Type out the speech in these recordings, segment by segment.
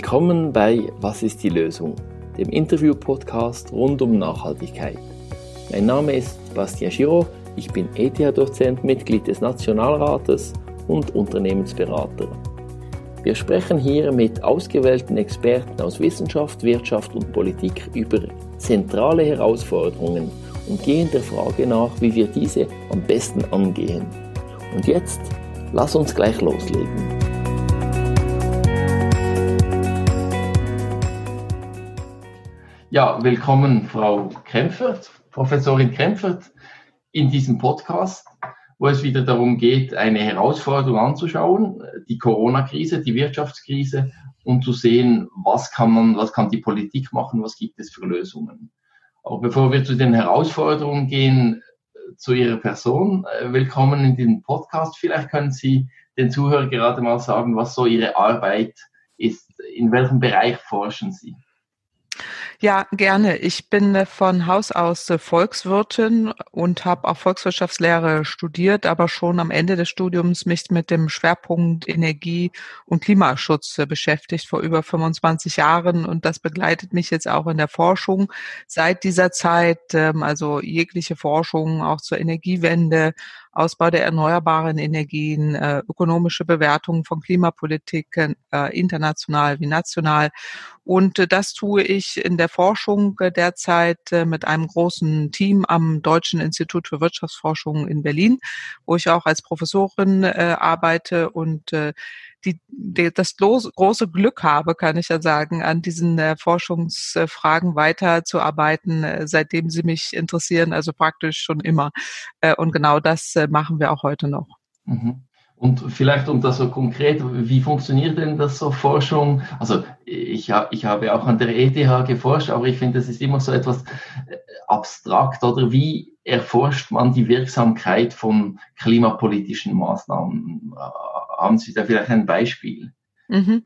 Willkommen bei Was ist die Lösung, dem Interview-Podcast rund um Nachhaltigkeit. Mein Name ist Bastien Giraud, ich bin ETH-Dozent, Mitglied des Nationalrates und Unternehmensberater. Wir sprechen hier mit ausgewählten Experten aus Wissenschaft, Wirtschaft und Politik über zentrale Herausforderungen und gehen der Frage nach, wie wir diese am besten angehen. Und jetzt, lass uns gleich loslegen. Ja, willkommen, Frau Krempfert, Professorin Krempfert, in diesem Podcast, wo es wieder darum geht, eine Herausforderung anzuschauen, die Corona-Krise, die Wirtschaftskrise und zu sehen, was kann man, was kann die Politik machen, was gibt es für Lösungen. Aber bevor wir zu den Herausforderungen gehen, zu Ihrer Person, äh, willkommen in den Podcast. Vielleicht können Sie den Zuhörern gerade mal sagen, was so Ihre Arbeit ist. In welchem Bereich forschen Sie? Ja, gerne. Ich bin äh, von Haus aus äh, Volkswirtin und habe auch Volkswirtschaftslehre studiert, aber schon am Ende des Studiums mich mit dem Schwerpunkt Energie- und Klimaschutz äh, beschäftigt vor über 25 Jahren und das begleitet mich jetzt auch in der Forschung seit dieser Zeit, ähm, also jegliche Forschung auch zur Energiewende, Ausbau der erneuerbaren Energien, äh, ökonomische Bewertungen von Klimapolitik, äh, international wie national. Und äh, das tue ich in der Forschung äh, derzeit äh, mit einem großen Team am Deutschen Institut für Wirtschaftsforschung in Berlin, wo ich auch als Professorin äh, arbeite und äh, die, die, das große Glück habe, kann ich ja sagen, an diesen äh, Forschungsfragen weiterzuarbeiten, äh, seitdem sie mich interessieren, also praktisch schon immer. Äh, und genau das äh, machen wir auch heute noch. Mhm. Und vielleicht um das so konkret, wie funktioniert denn das so Forschung? Also ich, ich habe auch an der ETH geforscht, aber ich finde, das ist immer so etwas äh, abstrakt oder wie erforscht man die Wirksamkeit von klimapolitischen Maßnahmen? Haben Sie da vielleicht ein Beispiel? Mhm.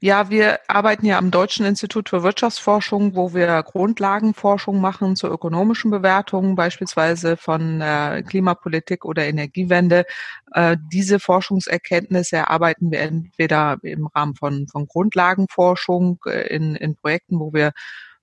Ja, wir arbeiten ja am Deutschen Institut für Wirtschaftsforschung, wo wir Grundlagenforschung machen zur ökonomischen Bewertung, beispielsweise von äh, Klimapolitik oder Energiewende. Äh, diese Forschungserkenntnisse erarbeiten wir entweder im Rahmen von, von Grundlagenforschung äh, in, in Projekten, wo wir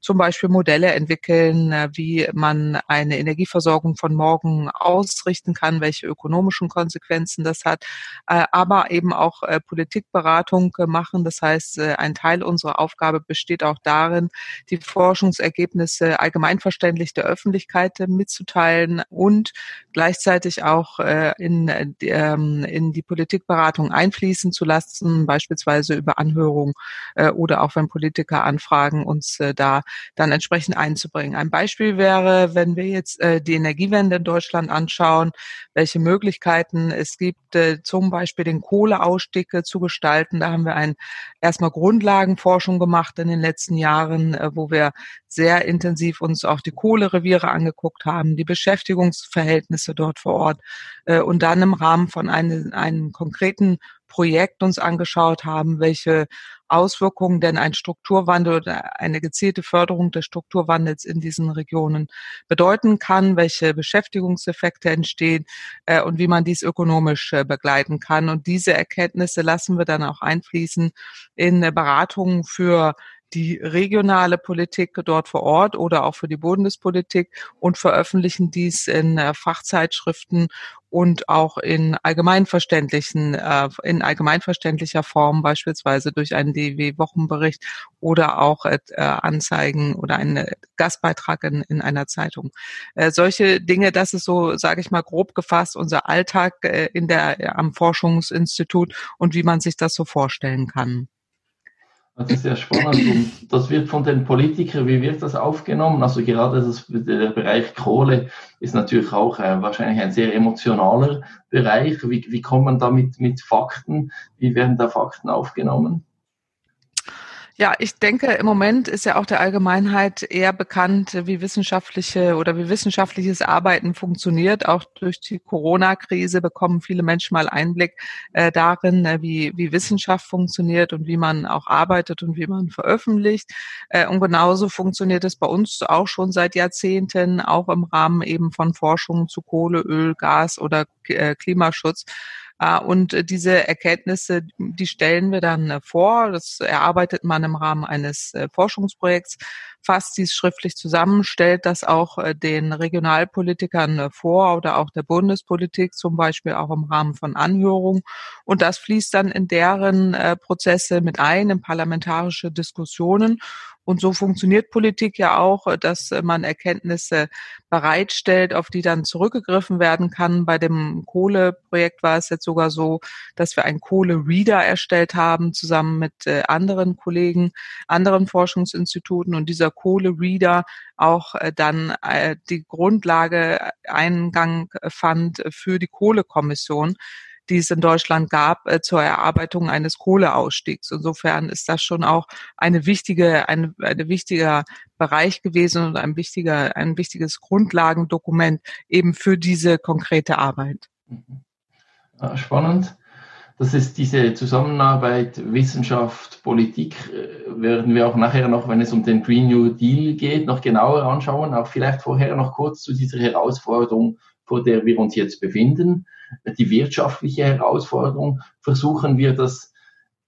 zum Beispiel Modelle entwickeln, äh, wie man eine Energieversorgung von morgen ausrichten kann, welche ökonomischen Konsequenzen das hat, äh, aber eben auch äh, Politikberatung machen. Das heißt, ein Teil unserer Aufgabe besteht auch darin, die Forschungsergebnisse allgemeinverständlich der Öffentlichkeit mitzuteilen und gleichzeitig auch in, ähm, in die Politikberatung einfließen zu lassen, beispielsweise über Anhörungen oder auch wenn Politiker anfragen, uns da dann entsprechend einzubringen. Ein Beispiel wäre, wenn wir jetzt äh, die Energiewende in Deutschland anschauen, welche Möglichkeiten es gibt, äh, zum Beispiel den Kohleausstieg äh, zu gestalten. Da haben wir ein erstmal Grundlagenforschung gemacht in den letzten Jahren, äh, wo wir sehr intensiv uns auch die Kohlereviere angeguckt haben, die Beschäftigungsverhältnisse dort vor Ort äh, und dann im Rahmen von einem, einem konkreten Projekt uns angeschaut haben, welche Auswirkungen denn ein Strukturwandel oder eine gezielte Förderung des Strukturwandels in diesen Regionen bedeuten kann, welche Beschäftigungseffekte entstehen äh, und wie man dies ökonomisch äh, begleiten kann. Und diese Erkenntnisse lassen wir dann auch einfließen in äh, Beratungen für die regionale Politik dort vor Ort oder auch für die Bundespolitik und veröffentlichen dies in äh, Fachzeitschriften und auch in allgemeinverständlichen, äh, in allgemeinverständlicher Form, beispielsweise durch einen DW-Wochenbericht oder auch äh, Anzeigen oder einen Gastbeitrag in, in einer Zeitung. Äh, solche Dinge, das ist so, sage ich mal, grob gefasst unser Alltag äh, in der am Forschungsinstitut und wie man sich das so vorstellen kann. Das ist sehr spannend und das wird von den Politikern, wie wird das aufgenommen? Also gerade das, der Bereich Kohle ist natürlich auch äh, wahrscheinlich ein sehr emotionaler Bereich. Wie, wie kommt man da mit, mit Fakten? Wie werden da Fakten aufgenommen? Ja, ich denke, im Moment ist ja auch der Allgemeinheit eher bekannt, wie wissenschaftliche oder wie wissenschaftliches Arbeiten funktioniert. Auch durch die Corona-Krise bekommen viele Menschen mal Einblick äh, darin, äh, wie, wie Wissenschaft funktioniert und wie man auch arbeitet und wie man veröffentlicht. Äh, und genauso funktioniert es bei uns auch schon seit Jahrzehnten, auch im Rahmen eben von Forschung zu Kohle, Öl, Gas oder äh, Klimaschutz und äh, diese Erkenntnisse, die stellen wir dann äh, vor. Das erarbeitet man im Rahmen eines Forschungsprojekts, fasst dies schriftlich zusammen, stellt das auch den Regionalpolitikern vor oder auch der Bundespolitik, zum Beispiel auch im Rahmen von Anhörungen. Und das fließt dann in deren Prozesse mit ein, in parlamentarische Diskussionen. Und so funktioniert Politik ja auch, äh, dass äh, man Erkenntnisse bereitstellt, auf die dann zurückgegriffen werden kann. Bei dem Kohleprojekt war es jetzt sogar so, dass wir einen Kohle-Reader erstellt haben, zusammen mit äh, anderen Kollegen, anderen Forschungsinstituten. Und dieser Kohle-Reader auch dann die Grundlage Eingang fand für die Kohlekommission, die es in Deutschland gab äh, zur Erarbeitung eines Kohleausstiegs. Insofern ist das schon auch eine wichtige, eine, eine wichtiger Bereich gewesen und ein wichtiger, ein wichtiges Grundlagendokument eben für diese konkrete Arbeit. Mhm. Spannend. Das ist diese Zusammenarbeit Wissenschaft, Politik, äh, werden wir auch nachher noch, wenn es um den Green New Deal geht, noch genauer anschauen. Auch vielleicht vorher noch kurz zu dieser Herausforderung, vor der wir uns jetzt befinden die wirtschaftliche Herausforderung. Versuchen wir das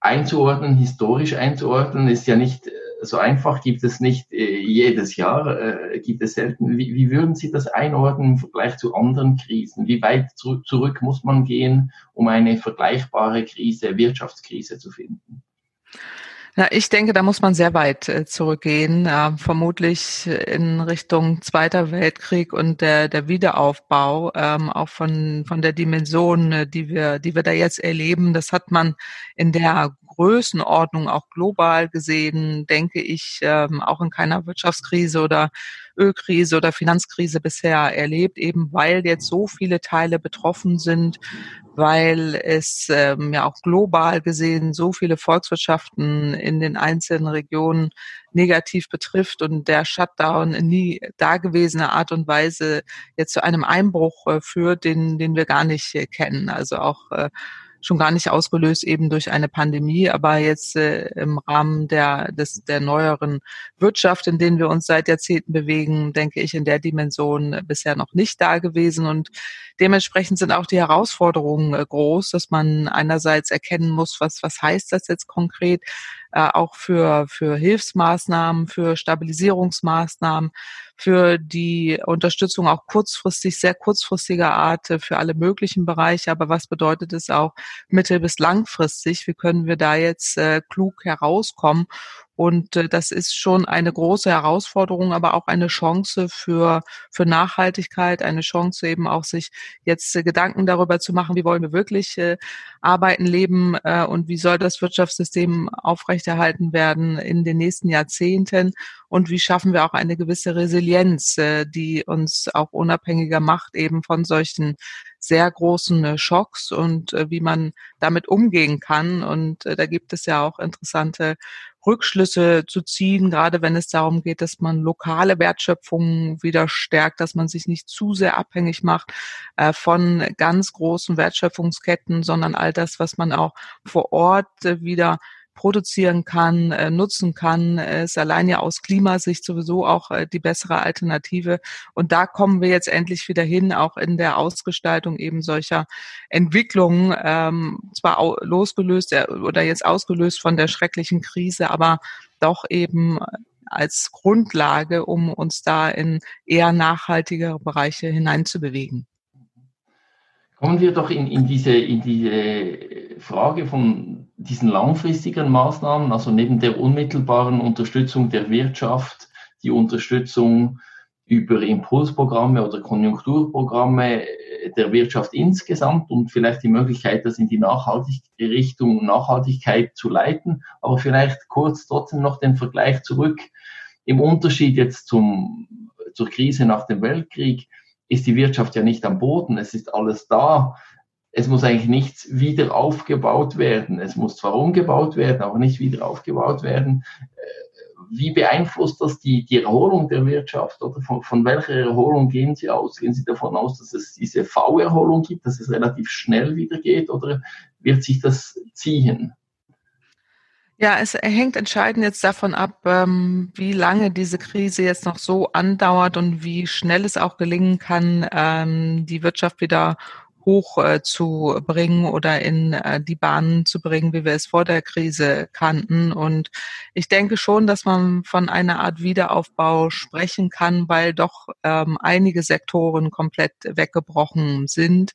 einzuordnen, historisch einzuordnen, ist ja nicht äh, so einfach, gibt es nicht äh, jedes Jahr, äh, gibt es selten. Wie, wie würden Sie das einordnen im Vergleich zu anderen Krisen? Wie weit zu, zurück muss man gehen, um eine vergleichbare Krise, Wirtschaftskrise zu finden? Na, ich denke, da muss man sehr weit äh, zurückgehen, äh, vermutlich in Richtung Zweiter Weltkrieg und der, der Wiederaufbau, ähm, auch von, von der Dimension, äh, die wir, die wir da jetzt erleben. Das hat man in der Größenordnung auch global gesehen, denke ich, ähm, auch in keiner Wirtschaftskrise oder Ölkrise oder Finanzkrise bisher erlebt, eben weil jetzt so viele Teile betroffen sind, weil es ähm, ja auch global gesehen so viele Volkswirtschaften in den einzelnen Regionen negativ betrifft und der Shutdown in nie dagewesener Art und Weise jetzt zu einem Einbruch äh, führt, den, den wir gar nicht äh, kennen. Also auch äh, schon gar nicht ausgelöst eben durch eine Pandemie, aber jetzt äh, im Rahmen der, des, der neueren Wirtschaft, in denen wir uns seit Jahrzehnten bewegen, denke ich, in der Dimension äh, bisher noch nicht da gewesen. Und dementsprechend sind auch die Herausforderungen äh, groß, dass man einerseits erkennen muss, was, was heißt das jetzt konkret, äh, auch für, für Hilfsmaßnahmen, für Stabilisierungsmaßnahmen, für die Unterstützung auch kurzfristig, sehr kurzfristiger Art äh, für alle möglichen Bereiche. Aber was bedeutet es auch mittel- bis langfristig? Wie können wir da jetzt äh, klug herauskommen? Und äh, das ist schon eine große Herausforderung, aber auch eine Chance für, für Nachhaltigkeit, eine Chance eben auch sich jetzt äh, Gedanken darüber zu machen, wie wollen wir wirklich äh, arbeiten, leben äh, und wie soll das Wirtschaftssystem aufrechterhalten werden in den nächsten Jahrzehnten und wie schaffen wir auch eine gewisse Resilienz, äh, die uns auch unabhängiger macht eben von solchen sehr großen äh, Schocks und äh, wie man damit umgehen kann. Und da gibt es ja auch interessante Rückschlüsse zu ziehen, gerade wenn es darum geht, dass man lokale Wertschöpfung wieder stärkt, dass man sich nicht zu sehr abhängig macht äh, von ganz großen Wertschöpfungsketten, sondern all das, was man auch vor Ort äh, wieder produzieren kann, äh, nutzen kann, ist allein ja aus Klimasicht sowieso auch äh, die bessere Alternative. Und da kommen wir jetzt endlich wieder hin, auch in der Ausgestaltung eben solcher Entwicklungen, ähm, zwar losgelöst äh, oder jetzt ausgelöst von der schrecklichen Krise, aber doch eben als Grundlage, um uns da in eher nachhaltigere Bereiche hineinzubewegen. Kommen wir doch in, in, diese, in diese Frage von diesen langfristigen Maßnahmen, also neben der unmittelbaren Unterstützung der Wirtschaft, die Unterstützung über Impulsprogramme oder Konjunkturprogramme der Wirtschaft insgesamt und vielleicht die Möglichkeit, das in die Nachhaltig Richtung Nachhaltigkeit zu leiten. Aber vielleicht kurz trotzdem noch den Vergleich zurück. Im Unterschied jetzt zum, zur Krise nach dem Weltkrieg ist die Wirtschaft ja nicht am Boden. Es ist alles da es muss eigentlich nichts wieder aufgebaut werden. Es muss zwar umgebaut werden, aber nicht wieder aufgebaut werden. Äh, wie beeinflusst das die, die Erholung der Wirtschaft? Oder von, von welcher Erholung gehen Sie aus? Gehen Sie davon aus, dass es diese V-Erholung gibt, dass es relativ schnell wieder geht oder wird sich das ziehen? Ja, es hängt entscheidend jetzt davon ab, ähm, wie lange diese Krise jetzt noch so andauert und wie schnell es auch gelingen kann, ähm, die Wirtschaft wieder hoch äh, zu bringen oder in äh, die Bahnen zu bringen, wie wir es vor der Krise kannten. Und ich denke schon, dass man von einer Art Wiederaufbau sprechen kann, weil doch ähm, einige Sektoren komplett weggebrochen sind,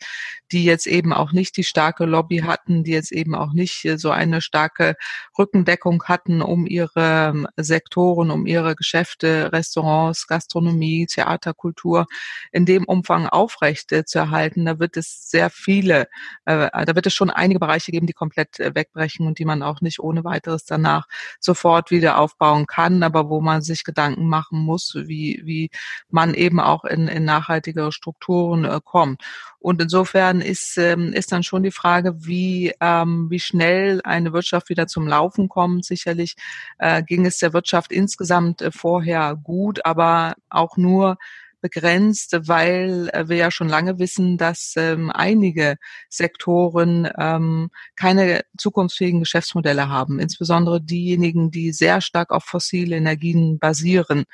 die jetzt eben auch nicht die starke Lobby hatten, die jetzt eben auch nicht so eine starke Rückendeckung hatten, um ihre ähm, Sektoren, um ihre Geschäfte, Restaurants, Gastronomie, Theater, Kultur in dem Umfang aufrecht äh, zu erhalten. Da wird es sehr viele, äh, da wird es schon einige Bereiche geben, die komplett äh, wegbrechen und die man auch nicht ohne weiteres danach sofort wieder aufbauen kann, aber wo man sich Gedanken machen muss, wie, wie man eben auch in, in nachhaltigere Strukturen äh, kommt. Und insofern ist, ähm, ist dann schon die Frage, wie, ähm, wie schnell eine Wirtschaft wieder zum Laufen kommt. Sicherlich äh, ging es der Wirtschaft insgesamt äh, vorher gut, aber auch nur begrenzt, weil äh, wir ja schon lange wissen, dass ähm, einige Sektoren ähm, keine zukunftsfähigen Geschäftsmodelle haben, insbesondere diejenigen, die sehr stark auf fossile Energien basieren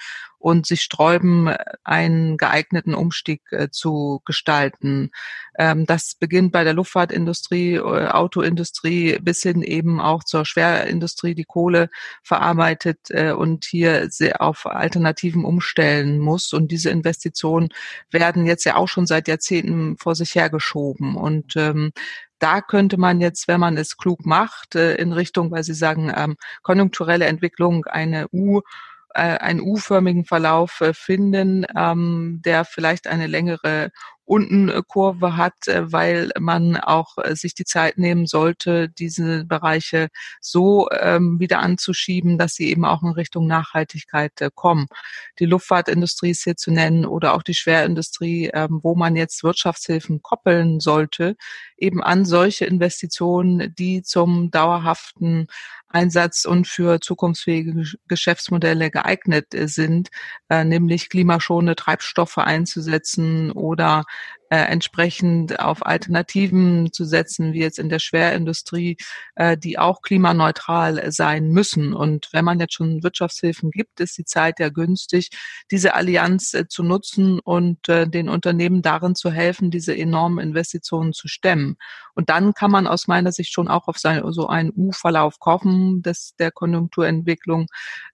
und sich sträuben, einen geeigneten Umstieg äh, zu gestalten. Ähm, das beginnt bei der Luftfahrtindustrie, äh, Autoindustrie bis hin eben auch zur Schwerindustrie, die Kohle verarbeitet äh, und hier auf Alternativen umstellen muss. Und diese Investitionen werden jetzt ja auch schon seit Jahrzehnten vor sich hergeschoben. Und ähm, da könnte man jetzt, wenn man es klug macht, in Richtung, weil Sie sagen, ähm, konjunkturelle Entwicklung, eine U- einen U-förmigen Verlauf äh, finden, ähm, der vielleicht eine längere Untenkurve hat, äh, weil man auch äh, sich die Zeit nehmen sollte, diese Bereiche so ähm, wieder anzuschieben, dass sie eben auch in Richtung Nachhaltigkeit äh, kommen. Die Luftfahrtindustrie ist hier zu nennen oder auch die Schwerindustrie, ähm, wo man jetzt Wirtschaftshilfen koppeln sollte, eben an solche Investitionen, die zum dauerhaften Einsatz und für zukunftsfähige Geschäftsmodelle geeignet sind, äh, nämlich klimaschonende Treibstoffe einzusetzen oder äh, entsprechend auf Alternativen zu setzen, wie jetzt in der Schwerindustrie, äh, die auch klimaneutral sein müssen. Und wenn man jetzt schon Wirtschaftshilfen gibt, ist die Zeit ja günstig, diese Allianz äh, zu nutzen und äh, den Unternehmen darin zu helfen, diese enormen Investitionen zu stemmen. Und dann kann man aus meiner Sicht schon auch auf so einen U-Verlauf kommen, des, der Konjunkturentwicklung,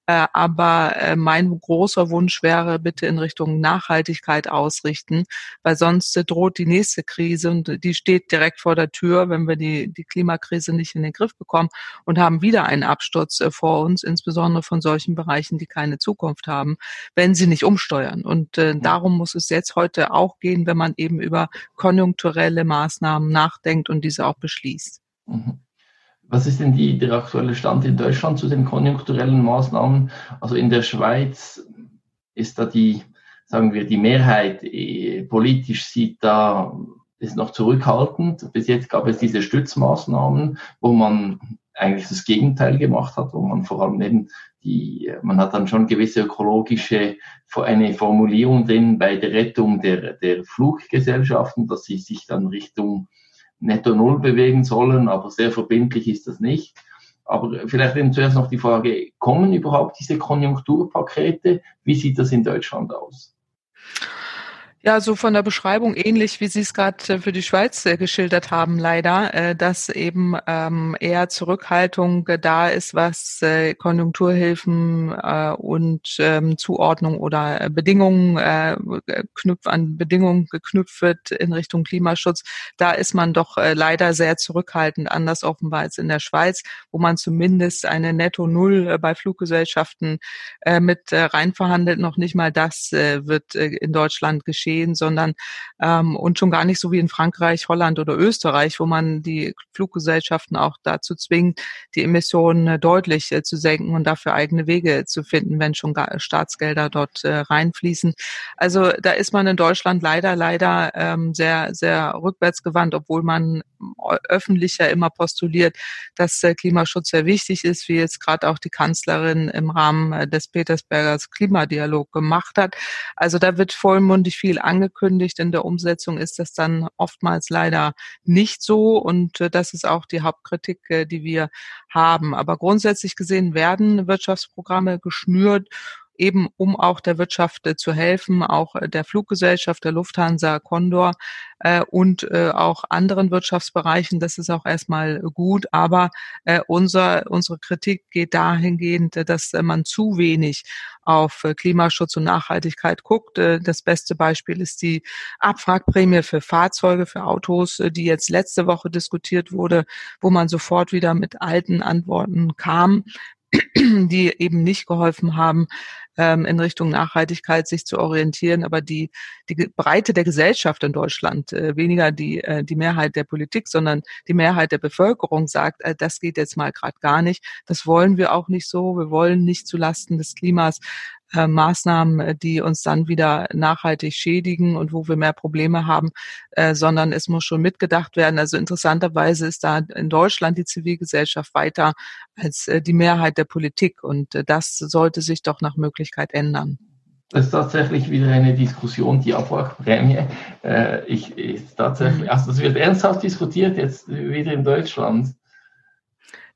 äh, aber äh, mein großer Wunsch wäre, bitte in Richtung Nachhaltigkeit ausrichten, weil sonst äh, droht die nächste Krise und die steht direkt vor der Tür, wenn wir die, die Klimakrise nicht in den Griff bekommen und haben wieder einen Absturz vor uns, insbesondere von solchen Bereichen, die keine Zukunft haben, wenn sie nicht umsteuern. Und äh, darum muss es jetzt heute auch gehen, wenn man eben über konjunkturelle Maßnahmen nachdenkt und diese auch beschließt. Mhm. Was ist denn die, der aktuelle Stand in Deutschland zu den konjunkturellen Maßnahmen? Also in der Schweiz ist da die, sagen wir, die Mehrheit eh, politisch sieht da, ist noch zurückhaltend. Bis jetzt gab es diese Stützmaßnahmen, wo man eigentlich das Gegenteil gemacht hat, wo man vor allem eben die, man hat dann schon gewisse ökologische, eine Formulierung drin bei der Rettung der, der Fluggesellschaften, dass sie sich dann Richtung netto null bewegen sollen, aber sehr verbindlich ist das nicht. Aber vielleicht eben zuerst noch die Frage, kommen überhaupt diese Konjunkturpakete? Wie sieht das in Deutschland aus? Ja, so von der Beschreibung ähnlich, wie Sie es gerade äh, für die Schweiz äh, geschildert haben, leider, äh, dass eben ähm, eher Zurückhaltung da ist, was Konjunkturhilfen und ähm, Zuordnung oder Bedingungen knüpft an Bedingungen geknüpft wird in Richtung Klimaschutz. Da ist man doch leider sehr zurückhaltend, anders offenbar als in der Schweiz, wo man zumindest eine Netto Null bei Fluggesellschaften mit reinverhandelt. Noch nicht mal das wird in Deutschland geschehen gehen, sondern ähm, und schon gar nicht so wie in Frankreich, Holland oder Österreich, wo man die Fluggesellschaften auch dazu zwingt, die Emissionen äh, deutlich äh, zu senken und dafür eigene Wege zu finden, wenn schon Staatsgelder dort äh, reinfließen. Also da ist man in Deutschland leider, leider ähm, sehr, sehr rückwärtsgewandt, obwohl man öffentlich ja immer postuliert, dass äh, Klimaschutz sehr wichtig ist, wie jetzt gerade auch die Kanzlerin im Rahmen äh, des Petersbergers Klimadialog gemacht hat. Also da wird vollmundig viel angekündigt. In der Umsetzung ist das dann oftmals leider nicht so. Und äh, das ist auch die Hauptkritik, äh, die wir haben. Aber grundsätzlich gesehen werden Wirtschaftsprogramme geschnürt eben um auch der Wirtschaft äh, zu helfen, auch äh, der Fluggesellschaft, der Lufthansa, Condor äh, und äh, auch anderen Wirtschaftsbereichen. Das ist auch erstmal gut, aber äh, unser, unsere Kritik geht dahingehend, dass man zu wenig auf Klimaschutz und Nachhaltigkeit guckt. Das beste Beispiel ist die Abwrackprämie für Fahrzeuge, für Autos, die jetzt letzte Woche diskutiert wurde, wo man sofort wieder mit alten Antworten kam die eben nicht geholfen haben, ähm, in Richtung Nachhaltigkeit sich zu orientieren. Aber die, die Breite der Gesellschaft in Deutschland, äh, weniger die, äh, die Mehrheit der Politik, sondern die Mehrheit der Bevölkerung sagt, äh, das geht jetzt mal gerade gar nicht. Das wollen wir auch nicht so. Wir wollen nicht zulasten des Klimas äh, Maßnahmen, äh, die uns dann wieder nachhaltig schädigen und wo wir mehr Probleme haben, äh, sondern es muss schon mitgedacht werden. Also interessanterweise ist da in Deutschland die Zivilgesellschaft weiter als äh, die Mehrheit der Politik und äh, das sollte sich doch nach Möglichkeit ändern. Das ist tatsächlich wieder eine Diskussion, die Abwrackprämie. Äh, ich, ist tatsächlich, mhm. also das wird ernsthaft diskutiert jetzt wieder in Deutschland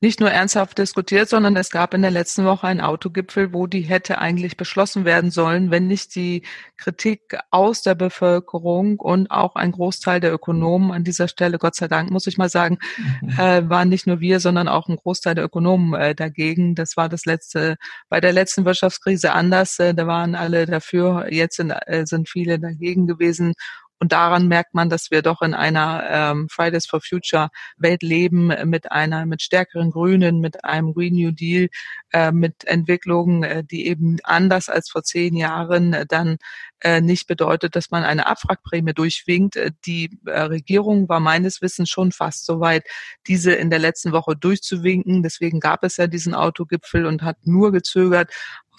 nicht nur ernsthaft diskutiert, sondern es gab in der letzten Woche einen Autogipfel, wo die hätte eigentlich beschlossen werden sollen, wenn nicht die Kritik aus der Bevölkerung und auch ein Großteil der Ökonomen an dieser Stelle, Gott sei Dank, muss ich mal sagen, mhm. äh, waren nicht nur wir, sondern auch ein Großteil der Ökonomen äh, dagegen. Das war das letzte, bei der letzten Wirtschaftskrise anders. Äh, da waren alle dafür. Jetzt sind, äh, sind viele dagegen gewesen. Und daran merkt man, dass wir doch in einer ähm, Fridays for Future Welt leben mit einer, mit stärkeren Grünen, mit einem Green New Deal, äh, mit Entwicklungen, äh, die eben anders als vor zehn Jahren äh, dann äh, nicht bedeutet, dass man eine Abwrackprämie durchwinkt. Äh, die äh, Regierung war meines Wissens schon fast so weit, diese in der letzten Woche durchzuwinken. Deswegen gab es ja diesen Autogipfel und hat nur gezögert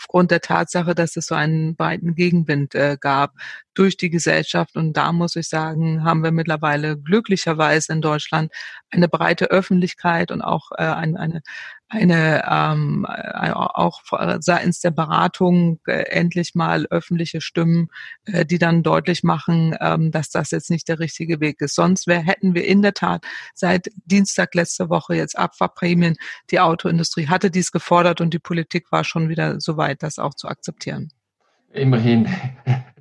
aufgrund der Tatsache, dass es so einen breiten Gegenwind äh, gab durch die Gesellschaft. Und da muss ich sagen, haben wir mittlerweile glücklicherweise in Deutschland eine breite Öffentlichkeit und auch äh, eine, eine, eine ähm, äh, auch seitens der Beratung äh, endlich mal öffentliche Stimmen, äh, die dann deutlich machen, ähm, dass das jetzt nicht der richtige Weg ist. Sonst wär, hätten wir in der Tat seit Dienstag letzte Woche jetzt Abfahrprämien. Die Autoindustrie hatte dies gefordert und die Politik war schon wieder so weit, das auch zu akzeptieren. Immerhin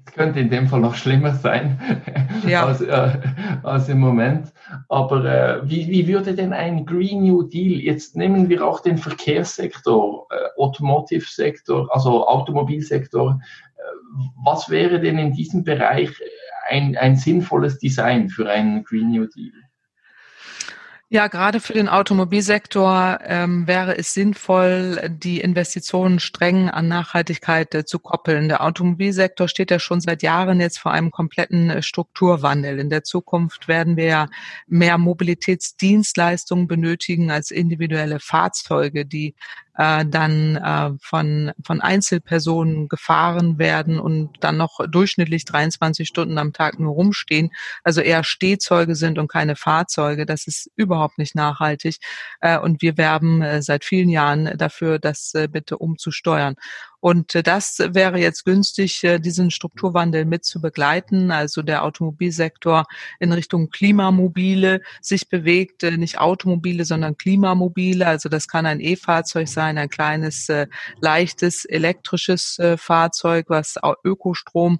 es könnte in dem Fall noch schlimmer sein ja. als, äh, als im Moment. Aber äh, wie, wie würde denn ein Green New Deal, jetzt nehmen wir auch den Verkehrssektor, äh, Automotive-Sektor, also Automobilsektor, äh, was wäre denn in diesem Bereich ein, ein sinnvolles Design für einen Green New Deal? Ja, gerade für den Automobilsektor ähm, wäre es sinnvoll, die Investitionen streng an Nachhaltigkeit äh, zu koppeln. Der Automobilsektor steht ja schon seit Jahren jetzt vor einem kompletten äh, Strukturwandel. In der Zukunft werden wir ja mehr Mobilitätsdienstleistungen benötigen als individuelle Fahrzeuge, die äh, dann äh, von, von Einzelpersonen gefahren werden und dann noch durchschnittlich 23 Stunden am Tag nur rumstehen, also eher Stehzeuge sind und keine Fahrzeuge. Das ist überhaupt nicht nachhaltig. Äh, und wir werben äh, seit vielen Jahren dafür, das äh, bitte umzusteuern. Und äh, das wäre jetzt günstig, äh, diesen Strukturwandel mit zu begleiten. Also der Automobilsektor in Richtung Klimamobile sich bewegt, äh, nicht Automobile, sondern Klimamobile. Also das kann ein E-Fahrzeug sein, ein kleines, leichtes elektrisches Fahrzeug, was Ökostrom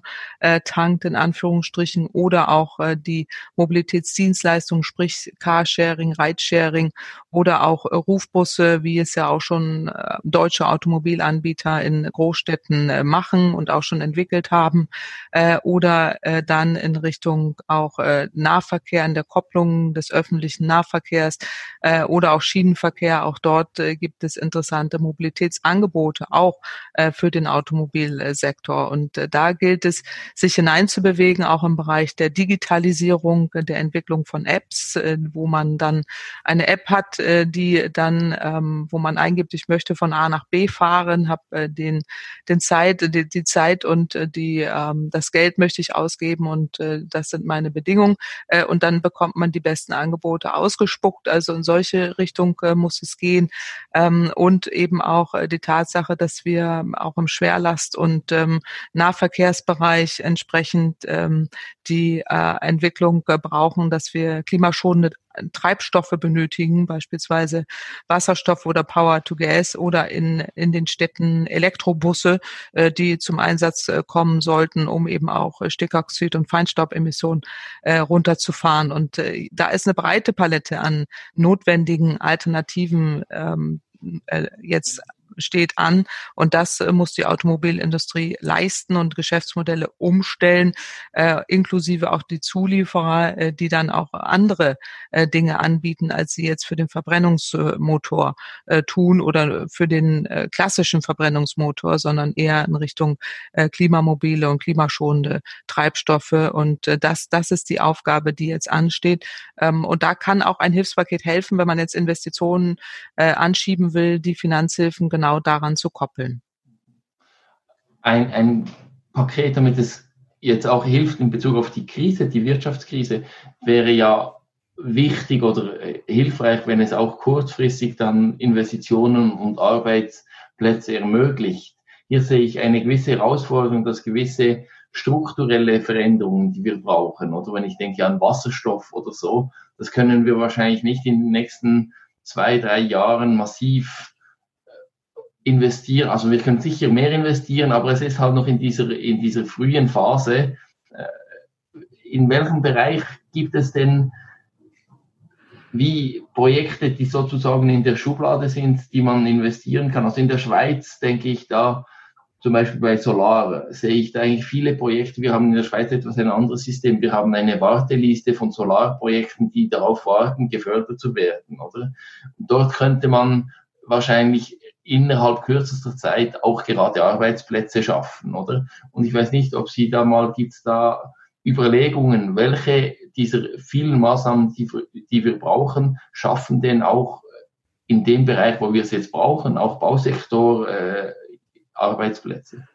tankt in Anführungsstrichen oder auch die Mobilitätsdienstleistungen, sprich Carsharing, Ridesharing oder auch Rufbusse, wie es ja auch schon deutsche Automobilanbieter in Großstädten äh, machen und auch schon entwickelt haben äh, oder äh, dann in Richtung auch äh, Nahverkehr, in der Kopplung des öffentlichen Nahverkehrs äh, oder auch Schienenverkehr. Auch dort äh, gibt es interessante Mobilitätsangebote, auch äh, für den Automobilsektor. Und äh, da gilt es, sich hineinzubewegen, auch im Bereich der Digitalisierung, der Entwicklung von Apps, äh, wo man dann eine App hat, äh, die dann, ähm, wo man eingibt, ich möchte von A nach B fahren, habe äh, den den Zeit, die, die Zeit und äh, die, ähm, das Geld möchte ich ausgeben und äh, das sind meine Bedingungen. Äh, und dann bekommt man die besten Angebote ausgespuckt. Also in solche Richtung äh, muss es gehen. Ähm, und eben auch äh, die Tatsache, dass wir auch im Schwerlast- und ähm, Nahverkehrsbereich entsprechend ähm, die äh, Entwicklung äh, brauchen, dass wir klimaschonende Treibstoffe benötigen, beispielsweise Wasserstoff oder Power to Gas oder in, in den Städten Elektrobusse, äh, die zum Einsatz äh, kommen sollten, um eben auch äh, Stickoxid- und Feinstaubemissionen äh, runterzufahren. Und äh, da ist eine breite Palette an notwendigen Alternativen ähm, äh, jetzt steht an. Und das äh, muss die Automobilindustrie leisten und Geschäftsmodelle umstellen, äh, inklusive auch die Zulieferer, äh, die dann auch andere äh, Dinge anbieten, als sie jetzt für den Verbrennungsmotor äh, tun oder für den äh, klassischen Verbrennungsmotor, sondern eher in Richtung klimamobile und klimaschonende Treibstoffe. Und das, das ist die Aufgabe, die jetzt ansteht. Ähm, und da kann auch ein Hilfspaket helfen, wenn man jetzt Investitionen anschieben will, die Finanzhilfen genau genau daran zu koppeln. Ein, ein Paket, damit es jetzt auch hilft in Bezug auf die Krise, die Wirtschaftskrise, wäre ja wichtig oder äh, hilfreich, wenn es auch kurzfristig dann Investitionen und Arbeitsplätze ermöglicht. Hier sehe ich eine gewisse Herausforderung, dass gewisse strukturelle Veränderungen, die wir brauchen, oder wenn ich denke an Wasserstoff oder so, das können wir wahrscheinlich nicht in den nächsten zwei, drei Jahren massiv investieren, also wir können sicher mehr investieren, aber es ist halt noch in dieser, in dieser frühen Phase. Äh, in welchem Bereich gibt es denn wie Projekte, die sozusagen in der Schublade sind, die man investieren kann? Also in der Schweiz denke ich da, zum Beispiel bei Solar sehe ich da eigentlich viele Projekte. Wir haben in der Schweiz etwas ein anderes System. Wir haben eine Warteliste von Solarprojekten, die darauf warten, gefördert zu werden, oder? Dort könnte man wahrscheinlich innerhalb kürzester Zeit auch gerade Arbeitsplätze schaffen, oder? Und ich weiß nicht, ob Sie da mal, gibt es da Überlegungen, welche dieser vielen Maßnahmen, die, die wir brauchen, schaffen denn auch in dem Bereich, wo wir es jetzt brauchen, auch Bausektor, äh, Arbeitsplätze?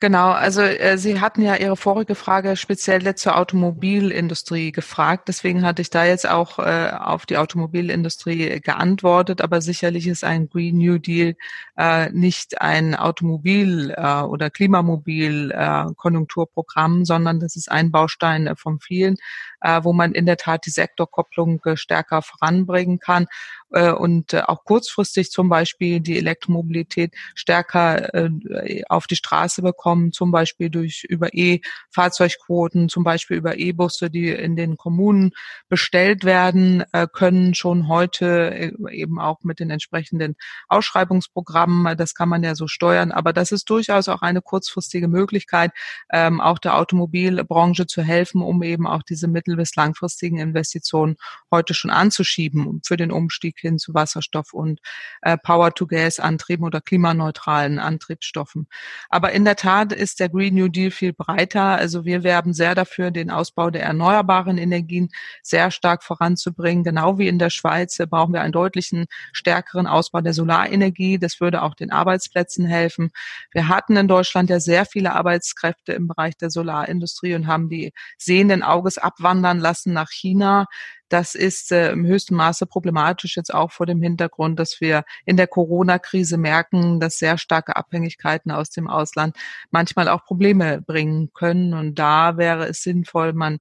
Genau, also äh, Sie hatten ja Ihre vorige Frage speziell zur Automobilindustrie gefragt. Deswegen hatte ich da jetzt auch äh, auf die Automobilindustrie geantwortet. Aber sicherlich ist ein Green New Deal äh, nicht ein Automobil- äh, oder Klimamobil-Konjunkturprogramm, sondern das ist ein Baustein äh, von vielen, äh, wo man in der Tat die Sektorkopplung äh, stärker voranbringen kann äh, und äh, auch kurzfristig zum Beispiel die Elektromobilität stärker äh, auf die Straße bekommen, zum Beispiel durch über E-Fahrzeugquoten, zum Beispiel über E-Busse, die in den Kommunen bestellt werden, äh, können schon heute äh, eben auch mit den entsprechenden Ausschreibungsprogrammen, das kann man ja so steuern, aber das ist durchaus auch eine kurzfristige Möglichkeit, ähm, auch der Automobilbranche zu helfen, um eben auch diese mittel- bis langfristigen Investitionen heute schon anzuschieben für den Umstieg hin zu Wasserstoff und äh, Power-to-Gas-Antrieben oder klimaneutralen Antriebsstoffen. Aber in der Tat ist der Green New Deal viel breiter. Also wir werben sehr dafür, den Ausbau der erneuerbaren Energien sehr stark voranzubringen. Genau wie in der Schweiz brauchen wir einen deutlichen stärkeren Ausbau der Solarenergie. Das würde auch den Arbeitsplätzen helfen. Wir hatten in Deutschland ja sehr viele Arbeitskräfte im Bereich der Solarindustrie und haben die sehenden Auges abwandern lassen nach China. Das ist äh, im höchsten Maße problematisch jetzt auch vor dem Hintergrund, dass wir in der Corona-Krise merken, dass sehr starke Abhängigkeiten aus dem Ausland manchmal auch Probleme bringen können. Und da wäre es sinnvoll, man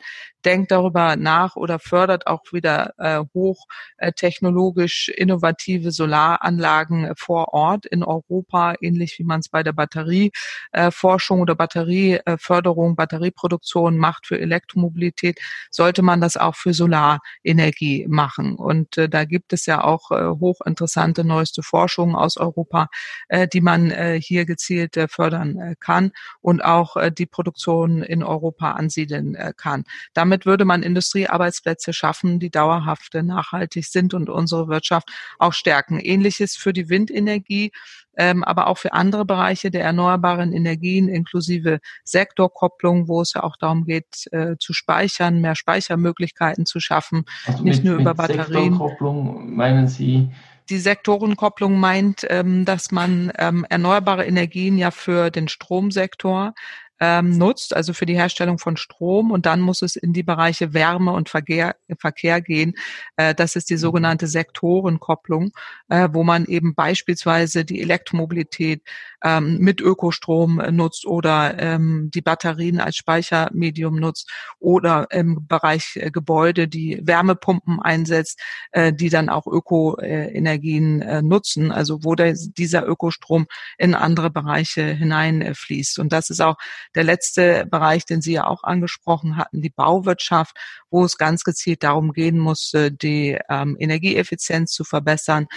denkt darüber nach oder fördert auch wieder äh, hochtechnologisch äh, innovative Solaranlagen äh, vor Ort in Europa, ähnlich wie man es bei der Batterieforschung äh, oder Batterieförderung, Batterieproduktion macht für Elektromobilität, sollte man das auch für Solar Energie machen. Und äh, da gibt es ja auch äh, hochinteressante neueste Forschungen aus Europa, äh, die man äh, hier gezielt äh, fördern äh, kann und auch äh, die Produktion in Europa ansiedeln äh, kann. Damit würde man Industriearbeitsplätze schaffen, die dauerhaft äh, nachhaltig sind und unsere Wirtschaft auch stärken. Ähnliches für die Windenergie ähm, aber auch für andere Bereiche der erneuerbaren Energien inklusive Sektorkopplung, wo es ja auch darum geht, äh, zu speichern, mehr Speichermöglichkeiten zu schaffen, also nicht mit, nur über Batterien. Sektorkopplung meinen Sie? Die Sektorenkopplung meint, ähm, dass man ähm, erneuerbare Energien ja für den Stromsektor ähm, nutzt, also für die Herstellung von Strom. Und dann muss es in die Bereiche Wärme und Verkehr, Verkehr gehen. Äh, das ist die sogenannte Sektorenkopplung, äh, wo man eben beispielsweise die Elektromobilität ähm, mit Ökostrom nutzt oder ähm, die Batterien als Speichermedium nutzt oder im Bereich äh, Gebäude die Wärmepumpen einsetzt, äh, die dann auch Ökoenergien äh, nutzen, also wo der, dieser Ökostrom in andere Bereiche hineinfließt. Und das ist auch der letzte Bereich, den Sie ja auch angesprochen hatten, die Bauwirtschaft, wo es ganz gezielt darum gehen muss, die ähm, Energieeffizienz zu verbessern,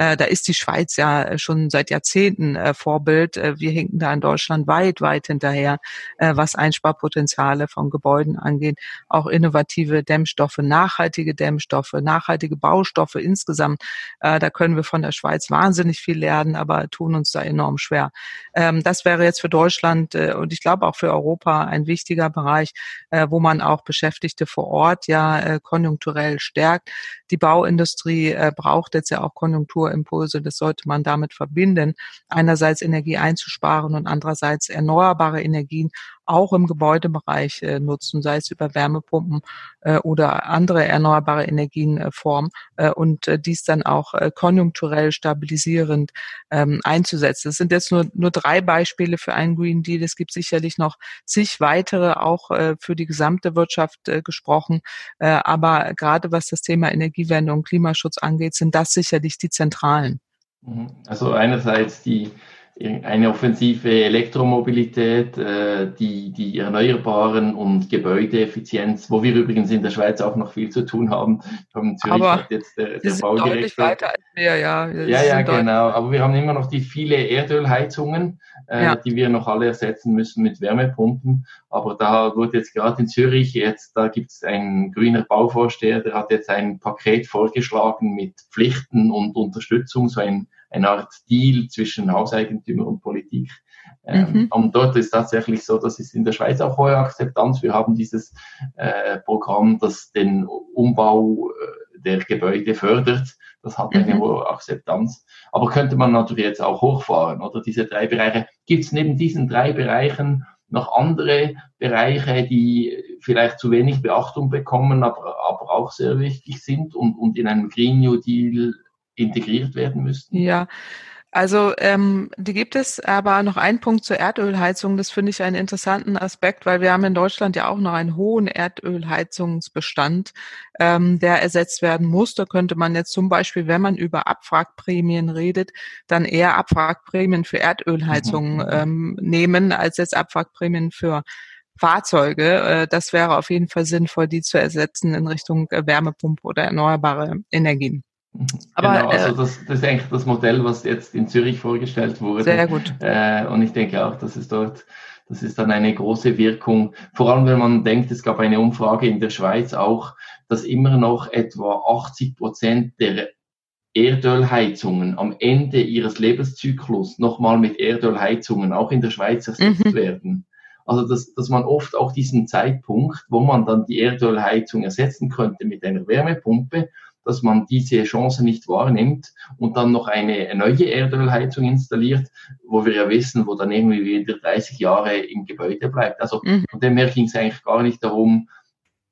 äh, da ist die Schweiz ja äh, schon seit Jahrzehnten äh, Vorbild. Äh, wir hinken da in Deutschland weit, weit hinterher, äh, was Einsparpotenziale von Gebäuden angeht. Auch innovative Dämmstoffe, nachhaltige Dämmstoffe, nachhaltige Baustoffe insgesamt. Äh, da können wir von der Schweiz wahnsinnig viel lernen, aber tun uns da enorm schwer. Ähm, das wäre jetzt für Deutschland und ich glaube auch für Europa ein wichtiger Bereich, wo man auch Beschäftigte vor Ort ja konjunkturell stärkt. Die Bauindustrie braucht jetzt ja auch Konjunktur Impulse, das sollte man damit verbinden, einerseits Energie einzusparen und andererseits erneuerbare Energien auch im Gebäudebereich äh, nutzen, sei es über Wärmepumpen äh, oder andere erneuerbare Energienformen äh, äh, und äh, dies dann auch äh, konjunkturell stabilisierend ähm, einzusetzen. Das sind jetzt nur, nur drei Beispiele für einen Green Deal. Es gibt sicherlich noch zig weitere, auch für die gesamte Wirtschaft gesprochen. Aber gerade was das Thema Energiewende und Klimaschutz angeht, sind das sicherlich die zentralen. Mhm. Also einerseits die eine offensive Elektromobilität, äh, die, die Erneuerbaren und Gebäudeeffizienz, wo wir übrigens in der Schweiz auch noch viel zu tun haben. haben Zürich aber hat jetzt der, der Baudirektor. weiter als wir, ja. Wir ja, ja, genau. Aber wir haben immer noch die viele Erdölheizungen, äh, ja. die wir noch alle ersetzen müssen mit Wärmepumpen. Aber da wurde jetzt gerade in Zürich, jetzt da gibt es einen grüner Bauvorsteher, der hat jetzt ein Paket vorgeschlagen mit Pflichten und Unterstützung, so ein eine Art Deal zwischen Hauseigentümer und Politik. Ähm, mhm. Und dort ist tatsächlich so, dass es in der Schweiz auch hohe Akzeptanz. Wir haben dieses äh, Programm, das den Umbau äh, der Gebäude fördert. Das hat eine mhm. hohe Akzeptanz. Aber könnte man natürlich jetzt auch hochfahren, oder? Diese drei Bereiche. Gibt es neben diesen drei Bereichen noch andere Bereiche, die vielleicht zu wenig Beachtung bekommen, aber, aber auch sehr wichtig sind und, und in einem Green New Deal integriert werden müssten? Ja, also ähm, die gibt es, aber noch ein Punkt zur Erdölheizung, das finde ich einen interessanten Aspekt, weil wir haben in Deutschland ja auch noch einen hohen Erdölheizungsbestand, ähm, der ersetzt werden muss. Da könnte man jetzt zum Beispiel, wenn man über Abwrackprämien redet, dann eher Abwrackprämien für Erdölheizungen mhm. ähm, nehmen, als jetzt Abwrackprämien für Fahrzeuge. Äh, das wäre auf jeden Fall sinnvoll, die zu ersetzen in Richtung Wärmepumpe oder erneuerbare Energien. Aber, genau, also äh, das, das ist eigentlich das Modell, was jetzt in Zürich vorgestellt wurde. Sehr gut. Äh, und ich denke auch, dass es dort, das ist dann eine große Wirkung. Vor allem, wenn man denkt, es gab eine Umfrage in der Schweiz auch, dass immer noch etwa 80 Prozent der Erdölheizungen am Ende ihres Lebenszyklus nochmal mit Erdölheizungen auch in der Schweiz ersetzt mhm. werden. Also dass, dass man oft auch diesen Zeitpunkt, wo man dann die Erdölheizung ersetzen könnte mit einer Wärmepumpe, dass man diese Chance nicht wahrnimmt und dann noch eine neue Erdölheizung installiert, wo wir ja wissen, wo dann irgendwie wieder 30 Jahre im Gebäude bleibt. Also mhm. von dem her ging es eigentlich gar nicht darum,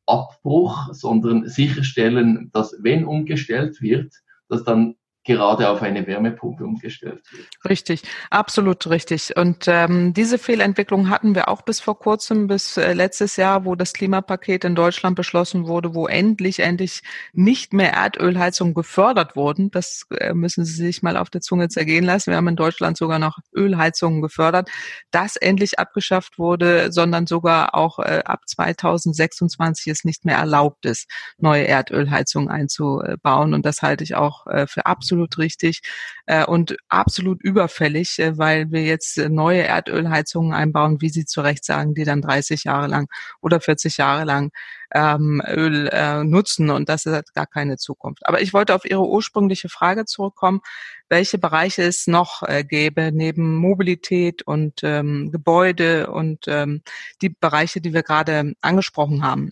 Abbruch, sondern sicherstellen, dass wenn umgestellt wird, dass dann gerade auf eine Wärmepumpe umgestellt wird. Richtig, absolut richtig. Und ähm, diese Fehlentwicklung hatten wir auch bis vor kurzem, bis äh, letztes Jahr, wo das Klimapaket in Deutschland beschlossen wurde, wo endlich, endlich nicht mehr Erdölheizungen gefördert wurden. Das äh, müssen Sie sich mal auf der Zunge zergehen lassen. Wir haben in Deutschland sogar noch Ölheizungen gefördert. Das endlich abgeschafft wurde, sondern sogar auch äh, ab 2026 es nicht mehr erlaubt ist, neue Erdölheizungen einzubauen. Und das halte ich auch äh, für absolut absolut richtig äh, und absolut überfällig, äh, weil wir jetzt äh, neue Erdölheizungen einbauen, wie Sie zu Recht sagen, die dann 30 Jahre lang oder 40 Jahre lang ähm, Öl äh, nutzen und das hat gar keine Zukunft. Aber ich wollte auf Ihre ursprüngliche Frage zurückkommen, welche Bereiche es noch äh, gäbe neben Mobilität und ähm, Gebäude und ähm, die Bereiche, die wir gerade angesprochen haben.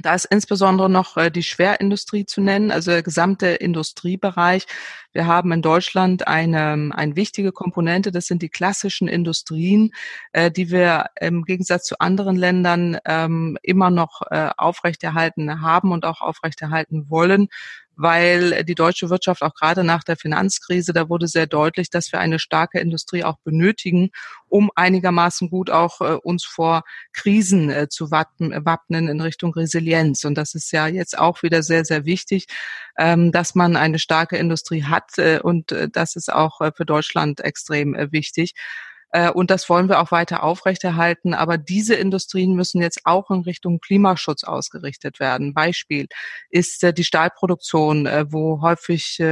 Da ist insbesondere noch äh, die Schwerindustrie zu nennen, also der gesamte Industriebereich. Wir haben in Deutschland eine, eine wichtige Komponente, das sind die klassischen Industrien, äh, die wir im Gegensatz zu anderen Ländern ähm, immer noch äh, aufrechterhalten haben und auch aufrechterhalten wollen weil die deutsche Wirtschaft auch gerade nach der Finanzkrise, da wurde sehr deutlich, dass wir eine starke Industrie auch benötigen, um einigermaßen gut auch äh, uns vor Krisen äh, zu wappnen in Richtung Resilienz. Und das ist ja jetzt auch wieder sehr, sehr wichtig, ähm, dass man eine starke Industrie hat. Äh, und äh, das ist auch äh, für Deutschland extrem äh, wichtig. Äh, und das wollen wir auch weiter aufrechterhalten. Aber diese Industrien müssen jetzt auch in Richtung Klimaschutz ausgerichtet werden. Beispiel ist äh, die Stahlproduktion, äh, wo häufig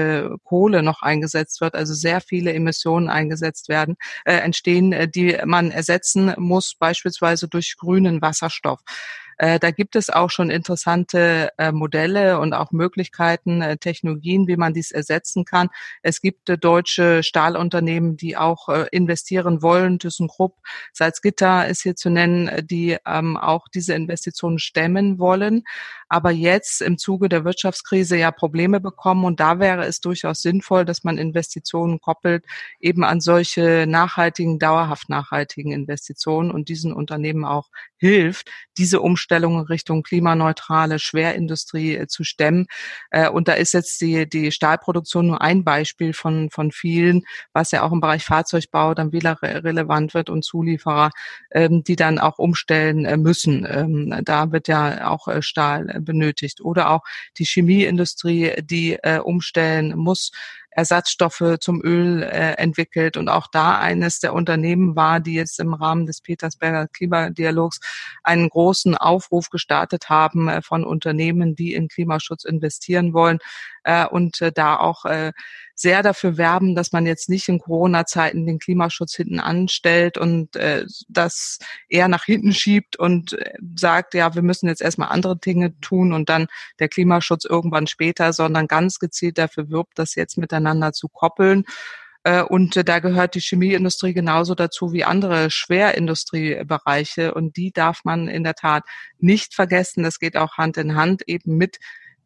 Kohle noch eingesetzt wird, also sehr viele Emissionen eingesetzt werden, entstehen, die man ersetzen muss, beispielsweise durch grünen Wasserstoff. Äh, da gibt es auch schon interessante äh, Modelle und auch Möglichkeiten, äh, Technologien, wie man dies ersetzen kann. Es gibt äh, deutsche Stahlunternehmen, die auch äh, investieren wollen. ThyssenKrupp, Salzgitter ist hier zu nennen, äh, die ähm, auch diese Investitionen stemmen wollen aber jetzt im Zuge der Wirtschaftskrise ja Probleme bekommen. Und da wäre es durchaus sinnvoll, dass man Investitionen koppelt eben an solche nachhaltigen, dauerhaft nachhaltigen Investitionen und diesen Unternehmen auch hilft, diese Umstellung Richtung klimaneutrale Schwerindustrie äh, zu stemmen. Äh, und da ist jetzt die, die Stahlproduktion nur ein Beispiel von, von vielen, was ja auch im Bereich Fahrzeugbau dann wieder relevant wird und Zulieferer, ähm, die dann auch umstellen äh, müssen. Ähm, da wird ja auch Stahl benötigt. Oder auch die Chemieindustrie, die umstellen muss, Ersatzstoffe zum Öl äh, entwickelt. Und auch da eines der Unternehmen war, die jetzt im Rahmen des Petersberger Klimadialogs einen großen Aufruf gestartet haben äh, von Unternehmen, die in Klimaschutz investieren wollen äh, und äh, da auch äh, sehr dafür werben, dass man jetzt nicht in Corona-Zeiten den Klimaschutz hinten anstellt und äh, das eher nach hinten schiebt und äh, sagt, ja, wir müssen jetzt erstmal andere Dinge tun und dann der Klimaschutz irgendwann später, sondern ganz gezielt dafür wirbt, das jetzt miteinander zu koppeln. Äh, und da gehört die Chemieindustrie genauso dazu wie andere Schwerindustriebereiche. Und die darf man in der Tat nicht vergessen. Das geht auch Hand in Hand eben mit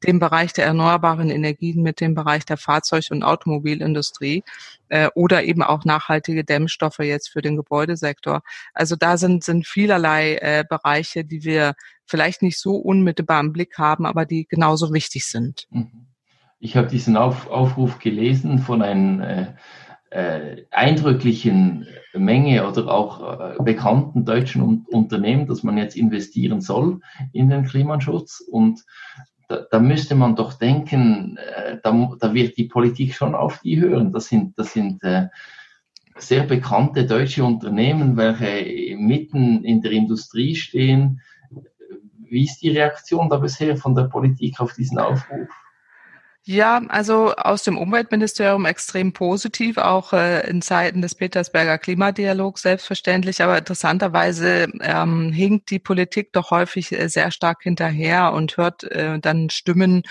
dem Bereich der erneuerbaren Energien mit dem Bereich der Fahrzeug- und Automobilindustrie äh, oder eben auch nachhaltige Dämmstoffe jetzt für den Gebäudesektor. Also da sind, sind vielerlei äh, Bereiche, die wir vielleicht nicht so unmittelbar im Blick haben, aber die genauso wichtig sind. Mhm. Ich habe diesen Auf, Aufruf gelesen von einem äh, äh, eindrücklichen Menge oder auch äh, bekannten deutschen Un Unternehmen, dass man jetzt investieren soll in den Klimaschutz. Und da, da müsste man doch denken, äh, da, da wird die Politik schon auf die hören. Das sind, das sind äh, sehr bekannte deutsche Unternehmen, welche mitten in der Industrie stehen. Wie ist die Reaktion da bisher von der Politik auf diesen Aufruf? Ja, also aus dem Umweltministerium extrem positiv, auch äh, in Zeiten des Petersberger Klimadialogs selbstverständlich. Aber interessanterweise ähm, hinkt die Politik doch häufig äh, sehr stark hinterher und hört äh, dann Stimmen,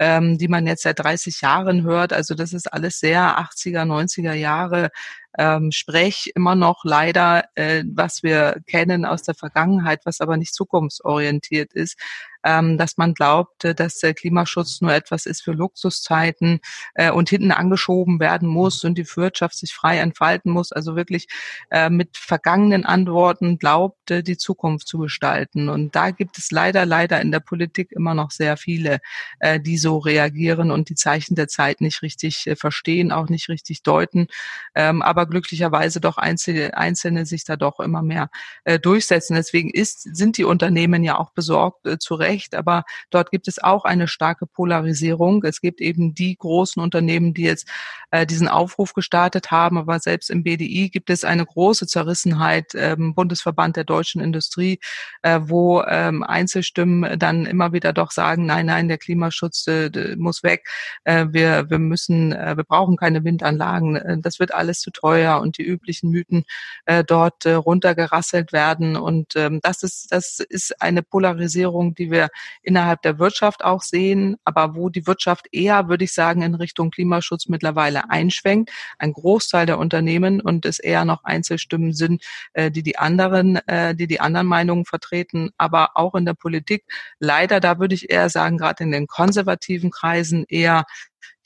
ähm, die man jetzt seit 30 Jahren hört. Also das ist alles sehr 80er, 90er Jahre ähm, Sprech immer noch leider, äh, was wir kennen aus der Vergangenheit, was aber nicht zukunftsorientiert ist ähm, dass man glaubt, dass der Klimaschutz nur etwas ist für Luxuszeiten äh, und hinten angeschoben werden muss und die Wirtschaft sich frei entfalten muss. Also wirklich äh, mit vergangenen Antworten glaubt, äh, die Zukunft zu gestalten. Und da gibt es leider, leider in der Politik immer noch sehr viele, äh, die so reagieren und die Zeichen der Zeit nicht richtig äh, verstehen, auch nicht richtig deuten. Ähm, aber glücklicherweise doch Einzelne, Einzelne sich da doch immer mehr äh, durchsetzen. Deswegen ist, sind die Unternehmen ja auch besorgt äh, zu Recht Recht, aber dort gibt es auch eine starke Polarisierung. Es gibt eben die großen Unternehmen, die jetzt äh, diesen Aufruf gestartet haben, aber selbst im BDI gibt es eine große Zerrissenheit ähm, Bundesverband der deutschen Industrie, äh, wo ähm, Einzelstimmen dann immer wieder doch sagen, nein, nein, der Klimaschutz äh, muss weg. Äh, wir, wir müssen, äh, wir brauchen keine Windanlagen. Äh, das wird alles zu teuer und die üblichen Mythen äh, dort äh, runtergerasselt werden. Und ähm, das ist, das ist eine Polarisierung, die wir innerhalb der Wirtschaft auch sehen, aber wo die Wirtschaft eher, würde ich sagen, in Richtung Klimaschutz mittlerweile einschwenkt. Ein Großteil der Unternehmen und es eher noch Einzelstimmen sind, äh, die die anderen, äh, die die anderen Meinungen vertreten, aber auch in der Politik leider, da würde ich eher sagen, gerade in den konservativen Kreisen eher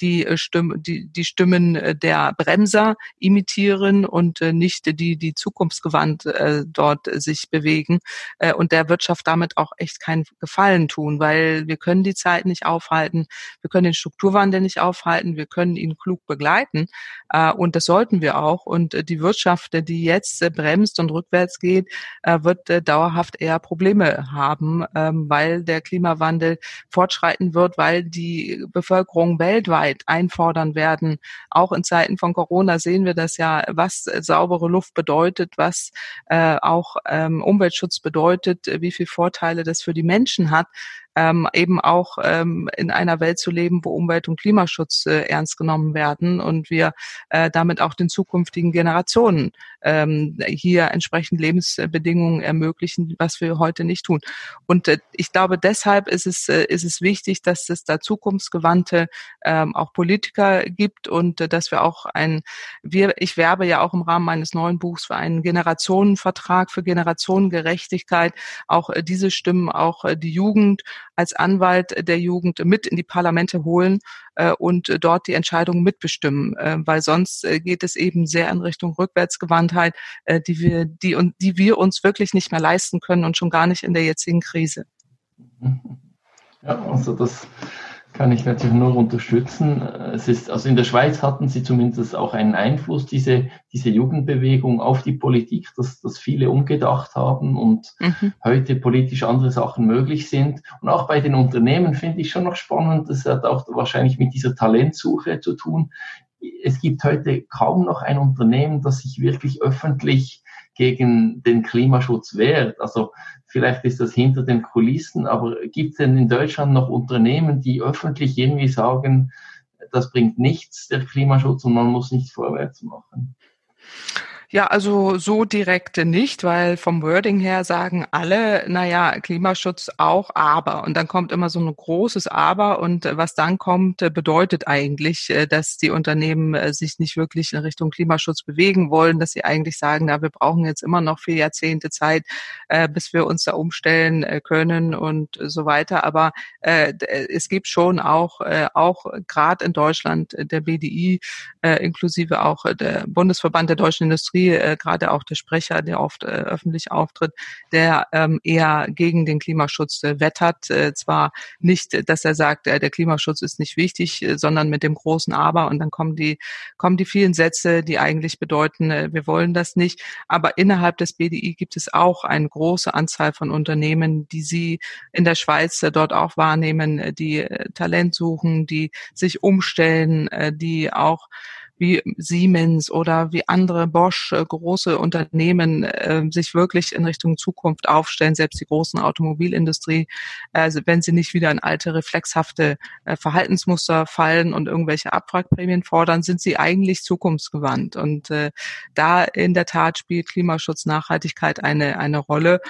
die, äh, Stimme, die, die Stimmen äh, der Bremser imitieren und äh, nicht die, die zukunftsgewandt dort sich bewegen und der Wirtschaft damit auch echt keinen Gefallen tun, weil wir können die Zeit nicht aufhalten, wir können den Strukturwandel nicht aufhalten, wir können ihn klug begleiten und das sollten wir auch. Und die Wirtschaft, die jetzt bremst und rückwärts geht, wird dauerhaft eher Probleme haben, ähm, weil der Klimawandel fortschreiten wird, weil die Bevölkerung weltweit weltweit einfordern werden. Auch in Zeiten von Corona sehen wir das ja, was saubere Luft bedeutet, was äh, auch ähm, Umweltschutz bedeutet, wie viele Vorteile das für die Menschen hat ähm, eben auch ähm, in einer Welt zu leben, wo Umwelt- und Klimaschutz äh, ernst genommen werden und wir äh, damit auch den zukünftigen Generationen ähm, hier entsprechend Lebensbedingungen ermöglichen, was wir heute nicht tun. Und äh, ich glaube, deshalb ist es, äh, ist es wichtig, dass es da zukunftsgewandte ähm, auch Politiker gibt und äh, dass wir auch ein, wir, ich werbe ja auch im Rahmen meines neuen Buchs für einen Generationenvertrag für Generationengerechtigkeit, auch äh, diese Stimmen, auch äh, die Jugend als Anwalt der Jugend mit in die Parlamente holen äh, und dort die Entscheidungen mitbestimmen, äh, weil sonst äh, geht es eben sehr in Richtung Rückwärtsgewandtheit, die wir, die und die wir uns wirklich nicht mehr leisten können und schon gar nicht in der jetzigen Krise. Ja, also das kann ich natürlich nur unterstützen. Es ist, also in der Schweiz hatten sie zumindest auch einen Einfluss, diese, diese Jugendbewegung auf die Politik, dass, dass viele umgedacht haben und mhm. heute politisch andere Sachen möglich sind. Und auch bei den Unternehmen finde ich schon noch spannend, das hat auch wahrscheinlich mit dieser Talentsuche zu tun. Es gibt heute kaum noch ein Unternehmen, das sich wirklich öffentlich gegen den Klimaschutz wehrt. Also vielleicht ist das hinter den Kulissen, aber gibt es denn in Deutschland noch Unternehmen, die öffentlich irgendwie sagen, das bringt nichts, der Klimaschutz, und man muss nichts vorwärts machen? Ja, also so direkt nicht, weil vom Wording her sagen alle, naja, Klimaschutz auch, aber. Und dann kommt immer so ein großes Aber und was dann kommt, bedeutet eigentlich, äh, dass die Unternehmen äh, sich nicht wirklich in Richtung Klimaschutz bewegen wollen, dass sie eigentlich sagen, na, wir brauchen jetzt immer noch vier Jahrzehnte Zeit, äh, bis wir uns da umstellen können und so weiter. Aber es gibt schon auch, auch gerade in Deutschland der BDI, inklusive auch der Bundesverband der deutschen Industrie, Industrie, äh, gerade auch der Sprecher, der oft äh, öffentlich auftritt, der ähm, eher gegen den Klimaschutz äh, wettert. Äh, zwar nicht, dass er sagt, äh, der Klimaschutz ist nicht wichtig, äh, sondern mit dem großen Aber und dann kommen die, kommen die vielen Sätze, die eigentlich bedeuten, äh, wir wollen das nicht. Aber innerhalb des BDI gibt es auch eine große Anzahl von Unternehmen, die sie in der Schweiz äh, dort auch wahrnehmen, äh, die äh, Talent suchen, die sich umstellen, äh, die auch wie Siemens oder wie andere Bosch, äh, große Unternehmen äh, sich wirklich in Richtung Zukunft aufstellen, selbst die großen Automobilindustrie, also wenn sie nicht wieder in alte reflexhafte äh, Verhaltensmuster fallen und irgendwelche Abwrackprämien fordern, sind sie eigentlich zukunftsgewandt. Und äh, da in der Tat spielt Klimaschutz, Nachhaltigkeit eine, eine Rolle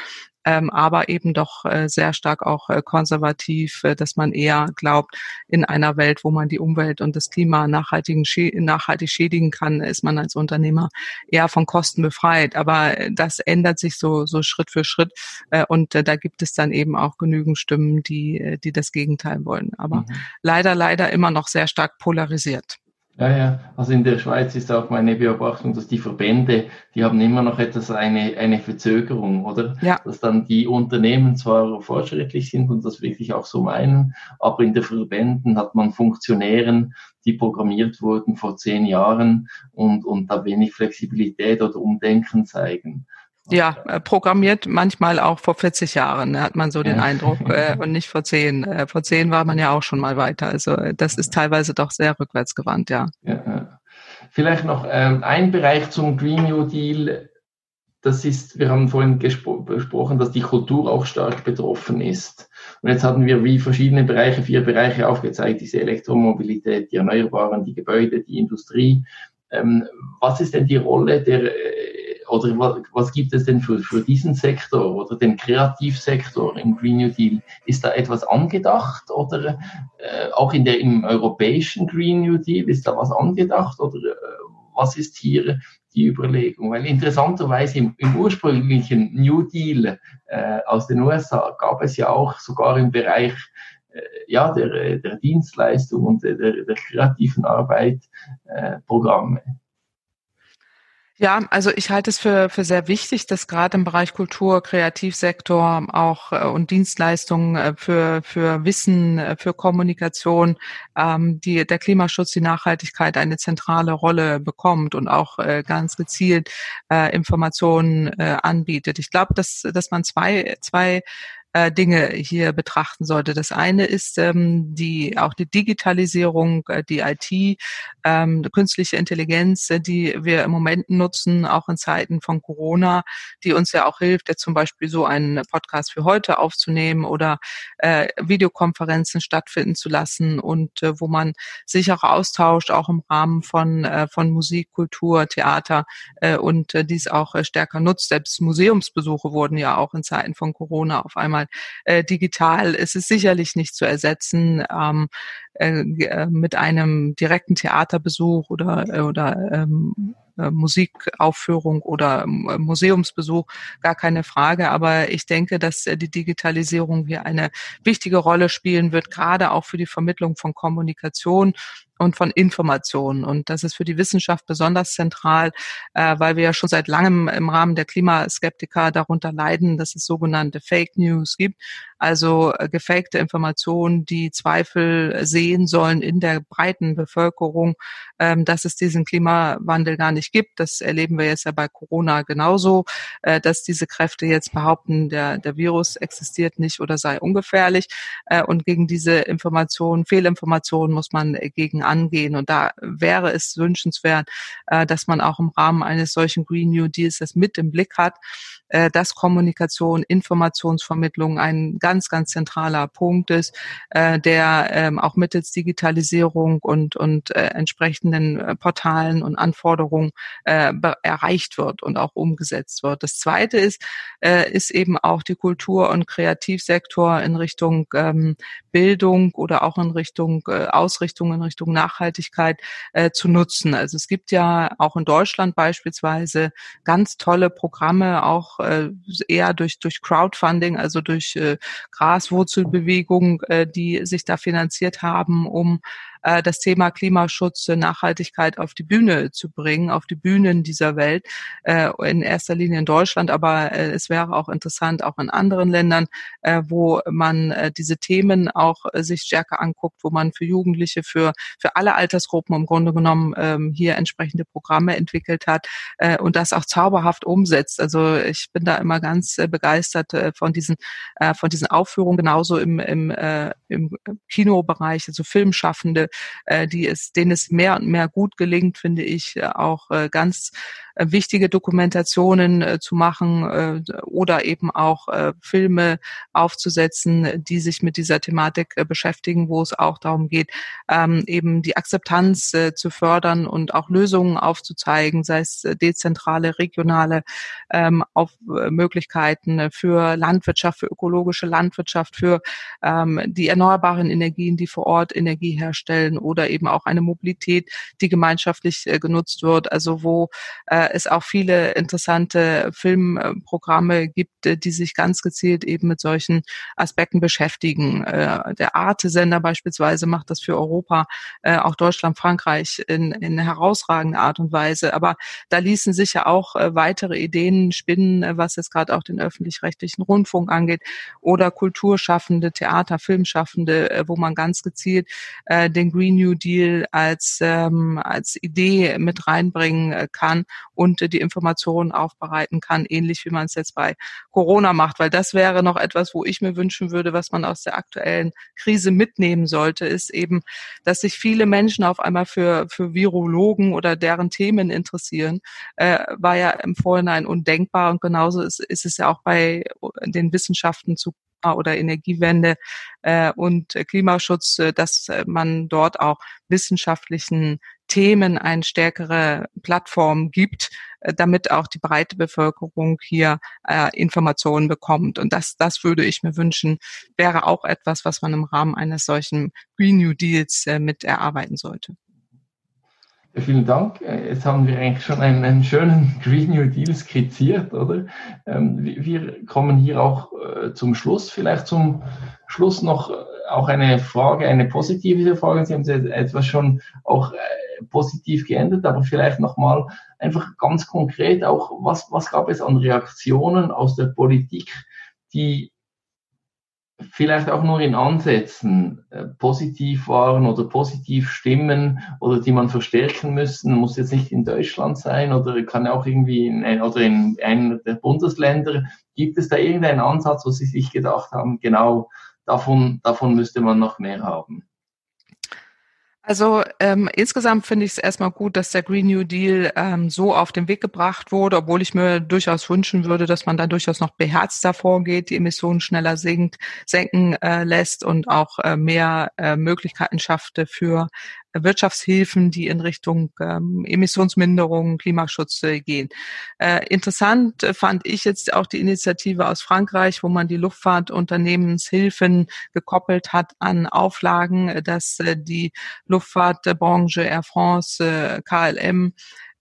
ähm, aber eben doch äh, sehr stark auch äh, konservativ, äh, dass man eher glaubt, in einer Welt, wo man die Umwelt und das Klima nachhaltigen, nachhaltig schädigen kann, ist man als Unternehmer eher von Kosten befreit. Aber äh, das ändert sich so, so Schritt für Schritt äh, und äh, da gibt es dann eben auch genügend Stimmen, die, äh, die das Gegenteil wollen. Aber mhm. leider, leider immer noch sehr stark polarisiert. Ja, ja. Also in der Schweiz ist auch meine Beobachtung, dass die Verbände, die haben immer noch etwas eine, eine Verzögerung, oder? Ja. Dass dann die Unternehmen zwar fortschrittlich sind und das wirklich auch so meinen, aber in den Verbänden hat man Funktionären, die programmiert wurden vor zehn Jahren und, und da wenig Flexibilität oder Umdenken zeigen. Ja, äh, programmiert manchmal auch vor 40 Jahren, hat man so den ja. Eindruck, äh, und nicht vor zehn. Äh, vor zehn war man ja auch schon mal weiter. Also äh, das ist teilweise doch sehr rückwärtsgewandt, ja. ja. Vielleicht noch ähm, ein Bereich zum Green New Deal. Das ist, wir haben vorhin besprochen, dass die Kultur auch stark betroffen ist. Und jetzt hatten wir wie verschiedene Bereiche, vier Bereiche aufgezeigt, diese Elektromobilität, die Erneuerbaren, die Gebäude, die Industrie. Ähm, was ist denn die Rolle der äh, oder was, gibt es denn für, für diesen Sektor oder den Kreativsektor im Green New Deal? Ist da etwas angedacht oder äh, auch in der, im europäischen Green New Deal ist da was angedacht oder äh, was ist hier die Überlegung? Weil interessanterweise im, im ursprünglichen New Deal äh, aus den USA gab es ja auch sogar im Bereich äh, ja, der, der Dienstleistung und der, der kreativen Arbeit äh, Programme. Ja, also ich halte es für, für sehr wichtig, dass gerade im Bereich Kultur, Kreativsektor auch äh, und Dienstleistungen äh, für, für Wissen, äh, für Kommunikation, ähm, die, der Klimaschutz, die Nachhaltigkeit eine zentrale Rolle bekommt und auch äh, ganz gezielt äh, Informationen äh, anbietet. Ich glaube, dass, dass man zwei, zwei äh, Dinge hier betrachten sollte. Das eine ist ähm, die auch die Digitalisierung, äh, die IT, ähm, künstliche Intelligenz, äh, die wir im Moment nutzen, auch in Zeiten von Corona, die uns ja auch hilft, jetzt zum Beispiel so einen Podcast für heute aufzunehmen oder äh, Videokonferenzen stattfinden zu lassen und äh, wo man sich auch austauscht, auch im Rahmen von äh, von Musik, Kultur, Theater äh, und äh, dies auch äh, stärker nutzt. Selbst Museumsbesuche wurden ja auch in Zeiten von Corona auf einmal äh, digital ist es sicherlich nicht zu ersetzen ähm, äh, äh mit einem direkten Theaterbesuch oder, äh, oder ähm, äh, Musikaufführung oder Museumsbesuch, gar keine Frage. Aber ich denke, dass die Digitalisierung hier eine wichtige Rolle spielen wird, gerade auch für die Vermittlung von Kommunikation und von Informationen. Und das ist für die Wissenschaft besonders zentral, äh, weil wir ja schon seit langem im Rahmen der Klimaskeptiker darunter leiden, dass es sogenannte Fake News gibt, also äh, gefakte Informationen, die Zweifel sehen sollen in der breiten Bevölkerung, ähm, dass es diesen Klimawandel gar nicht gibt. Das erleben wir jetzt ja bei Corona genauso, äh, dass diese Kräfte jetzt behaupten, der, der Virus existiert nicht oder sei ungefährlich. Äh, und gegen diese Informationen, Fehlinformationen muss man gegen angehen. Und da wäre es wünschenswert, äh, dass man auch im Rahmen eines solchen Green New Deals das mit im Blick hat, äh, dass Kommunikation, Informationsvermittlung ein ganz, ganz zentraler Punkt ist, äh, der ähm, auch mittels Digitalisierung und, und entsprechenden Portalen und Anforderungen erreicht wird und auch umgesetzt wird. Das Zweite ist, ist eben auch die Kultur- und Kreativsektor in Richtung ähm, Bildung oder auch in Richtung Ausrichtung in Richtung Nachhaltigkeit äh, zu nutzen. Also es gibt ja auch in Deutschland beispielsweise ganz tolle Programme, auch äh, eher durch, durch Crowdfunding, also durch äh, Graswurzelbewegung, äh, die sich da finanziert haben, um äh, das Thema Klimaschutz, Nachhaltigkeit auf die Bühne zu bringen, auf die Bühnen dieser Welt, äh, in erster Linie in Deutschland, aber äh, es wäre auch interessant, auch in anderen Ländern, äh, wo man äh, diese Themen auch äh, sich stärker anguckt, wo man für Jugendliche, für, für alle Altersgruppen im Grunde genommen ähm, hier entsprechende Programme entwickelt hat äh, und das auch zauberhaft umsetzt. Also ich bin da immer ganz äh, begeistert äh, von diesen äh, von diesen Aufführungen, genauso im, im, äh, im Kinobereich, also Filmschaffende, äh, die es, denen es mehr und mehr gut gelingt, finde ich, äh, auch äh, ganz äh, wichtige Dokumentationen äh, zu machen äh, oder eben auch äh, Filme aufzusetzen, die sich mit dieser Thematik äh, beschäftigen, wo es auch darum geht, ähm, eben die Akzeptanz äh, zu fördern und auch Lösungen aufzuzeigen, sei es äh, dezentrale, regionale ähm, auf, äh, Möglichkeiten für Landwirtschaft, für ökologische Landwirtschaft, für ähm, die erneuerbaren Energien, die vor Ort Energie herstellen oder eben auch eine Mobilität, die gemeinschaftlich äh, genutzt wird, also wo äh, es auch viele interessante Filmprogramme gibt, äh, die sich ganz gezielt eben mit solchen Aspekten beschäftigen. Äh, der Arte-Sender beispielsweise macht das für Europa, äh, auch Deutschland, Frankreich in, in herausragender Art und Weise. Aber da ließen sich ja auch weitere Ideen spinnen, was jetzt gerade auch den öffentlich-rechtlichen Rundfunk angeht oder Kulturschaffende, Theater, Filmschaffende, wo man ganz gezielt den Green New Deal als, ähm, als Idee mit reinbringen kann und die Informationen aufbereiten kann, ähnlich wie man es jetzt bei Corona macht. Weil das wäre noch etwas, wo ich mir wünschen würde, was man aus der aktuellen Krise mitnehmen sollte, ist eben, dass sich viele Menschen auf einmal für, für Virologen oder deren Themen interessieren, äh, war ja im Vorhinein undenkbar und genauso ist, ist es ja auch bei den Wissenschaften zu oder Energiewende äh, und Klimaschutz, äh, dass man dort auch wissenschaftlichen Themen eine stärkere Plattform gibt, äh, damit auch die breite Bevölkerung hier äh, Informationen bekommt. Und das, das würde ich mir wünschen, wäre auch etwas, was man im Rahmen eines solchen Green New Deals äh, mit erarbeiten sollte. Vielen Dank. Äh, jetzt haben wir eigentlich schon einen, einen schönen Green New Deal skizziert, oder? Ähm, wir kommen hier auch äh, zum Schluss. Vielleicht zum Schluss noch äh, auch eine Frage, eine positive Frage. Sie haben etwas schon auch positiv geändert, aber vielleicht nochmal einfach ganz konkret auch, was, was gab es an Reaktionen aus der Politik, die vielleicht auch nur in Ansätzen äh, positiv waren oder positiv stimmen oder die man verstärken müssen, muss jetzt nicht in Deutschland sein oder kann auch irgendwie in, oder in einem der Bundesländer. Gibt es da irgendeinen Ansatz, wo Sie sich gedacht haben, genau davon, davon müsste man noch mehr haben? Also ähm, insgesamt finde ich es erstmal gut, dass der Green New Deal ähm, so auf den Weg gebracht wurde, obwohl ich mir durchaus wünschen würde, dass man da durchaus noch beherzter vorgeht, die Emissionen schneller sinkt, senken äh, lässt und auch äh, mehr äh, Möglichkeiten schafft für Wirtschaftshilfen, die in Richtung ähm, Emissionsminderung, Klimaschutz äh, gehen. Äh, interessant äh, fand ich jetzt auch die Initiative aus Frankreich, wo man die Luftfahrtunternehmenshilfen gekoppelt hat an Auflagen, äh, dass äh, die Luftfahrtbranche Air France, äh, KLM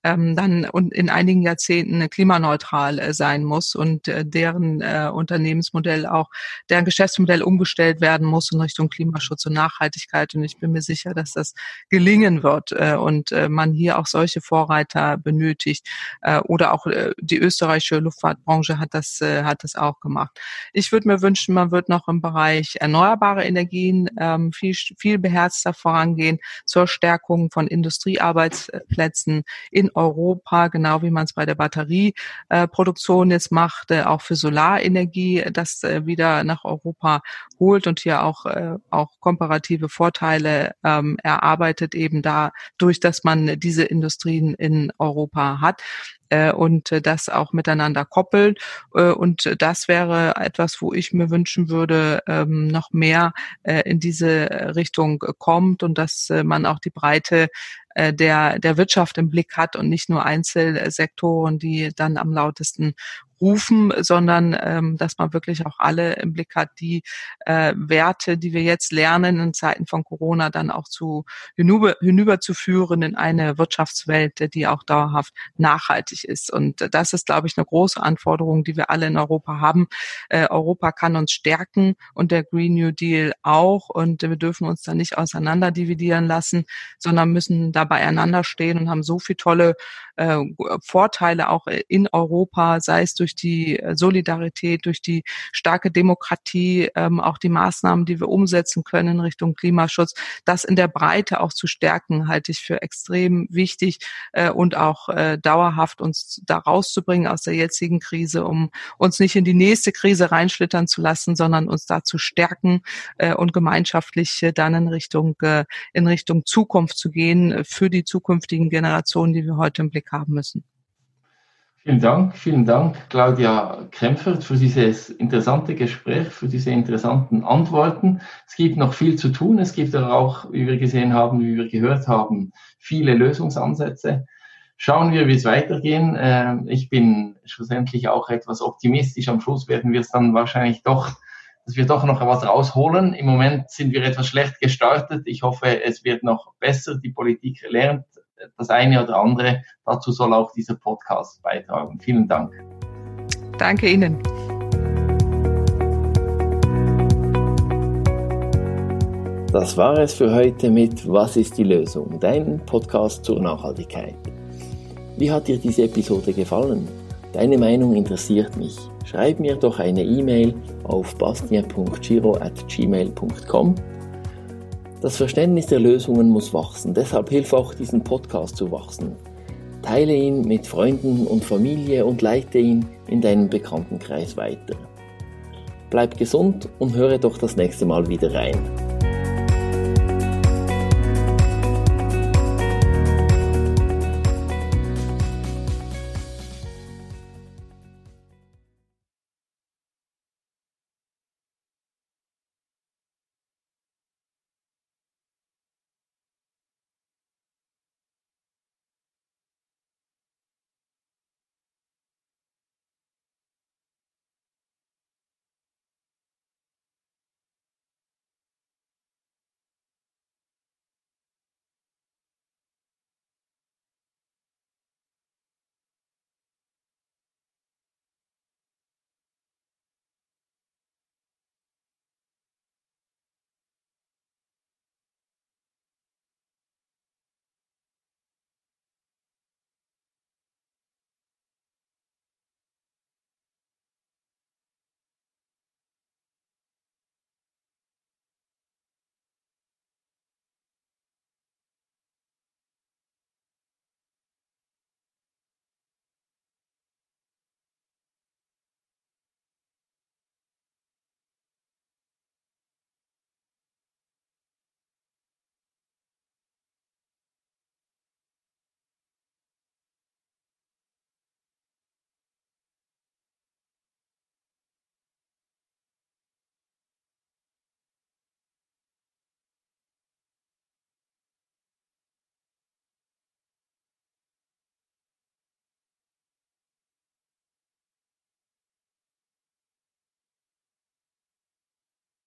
ähm, dann und in einigen Jahrzehnten klimaneutral äh, sein muss und äh, deren äh, Unternehmensmodell auch, deren Geschäftsmodell umgestellt werden muss in Richtung Klimaschutz und Nachhaltigkeit. Und ich bin mir sicher, dass das gelingen wird äh, und äh, man hier auch solche Vorreiter benötigt. Äh, oder auch äh, die österreichische Luftfahrtbranche hat das, äh, hat das auch gemacht. Ich würde mir wünschen, man wird noch im Bereich erneuerbare Energien ähm, viel, viel beherzter vorangehen zur Stärkung von Industriearbeitsplätzen in Europa, genau wie man es bei der Batterieproduktion jetzt macht, äh, auch für Solarenergie, das äh, wieder nach Europa holt und hier auch, äh, auch komparative Vorteile ähm, erarbeitet, eben dadurch, dass man diese Industrien in Europa hat äh, und äh, das auch miteinander koppeln. Äh, und das wäre etwas, wo ich mir wünschen würde, ähm, noch mehr in diese Richtung kommt und dass man auch die Breite der, der Wirtschaft im Blick hat und nicht nur Einzelsektoren, die dann am lautesten rufen, sondern ähm, dass man wirklich auch alle im Blick hat, die äh, Werte, die wir jetzt lernen in Zeiten von Corona, dann auch zu hinüber, hinüberzuführen in eine Wirtschaftswelt, die auch dauerhaft nachhaltig ist. Und das ist, glaube ich, eine große Anforderung, die wir alle in Europa haben. Äh, Europa kann uns stärken und der Green New Deal auch. Und wir dürfen uns da nicht auseinander dividieren lassen, sondern müssen da beieinander stehen und haben so viele tolle äh, Vorteile auch in Europa, sei es durch die äh, Solidarität, durch die starke Demokratie, ähm, auch die Maßnahmen, die wir umsetzen können in Richtung Klimaschutz, das in der Breite auch zu stärken, halte ich für extrem wichtig äh, und auch äh, dauerhaft uns da rauszubringen aus der jetzigen Krise, um uns nicht in die nächste Krise reinschlittern zu lassen, sondern uns da zu stärken äh, und gemeinschaftlich äh, dann in Richtung äh, in Richtung Zukunft zu gehen äh, für die zukünftigen Generationen, die wir heute im Blick haben müssen. Vielen Dank, vielen Dank, Claudia Krempfert, für dieses interessante Gespräch, für diese interessanten Antworten. Es gibt noch viel zu tun. Es gibt auch, wie wir gesehen haben, wie wir gehört haben, viele Lösungsansätze. Schauen wir, wie es weitergehen. Ähm, ich bin schlussendlich auch etwas optimistisch. Am Schluss werden wir es dann wahrscheinlich doch, dass wir doch noch was rausholen. Im Moment sind wir etwas schlecht gestartet. Ich hoffe, es wird noch besser. Die Politik lernt das eine oder andere. Dazu soll auch dieser Podcast beitragen. Vielen Dank. Danke Ihnen. Das war es für heute mit Was ist die Lösung? Dein Podcast zur Nachhaltigkeit. Wie hat dir diese Episode gefallen? Deine Meinung interessiert mich. Schreib mir doch eine E-Mail auf bastien.giro.gmail.com das Verständnis der Lösungen muss wachsen, deshalb hilf auch diesen Podcast zu wachsen. Teile ihn mit Freunden und Familie und leite ihn in deinen Bekanntenkreis weiter. Bleib gesund und höre doch das nächste Mal wieder rein.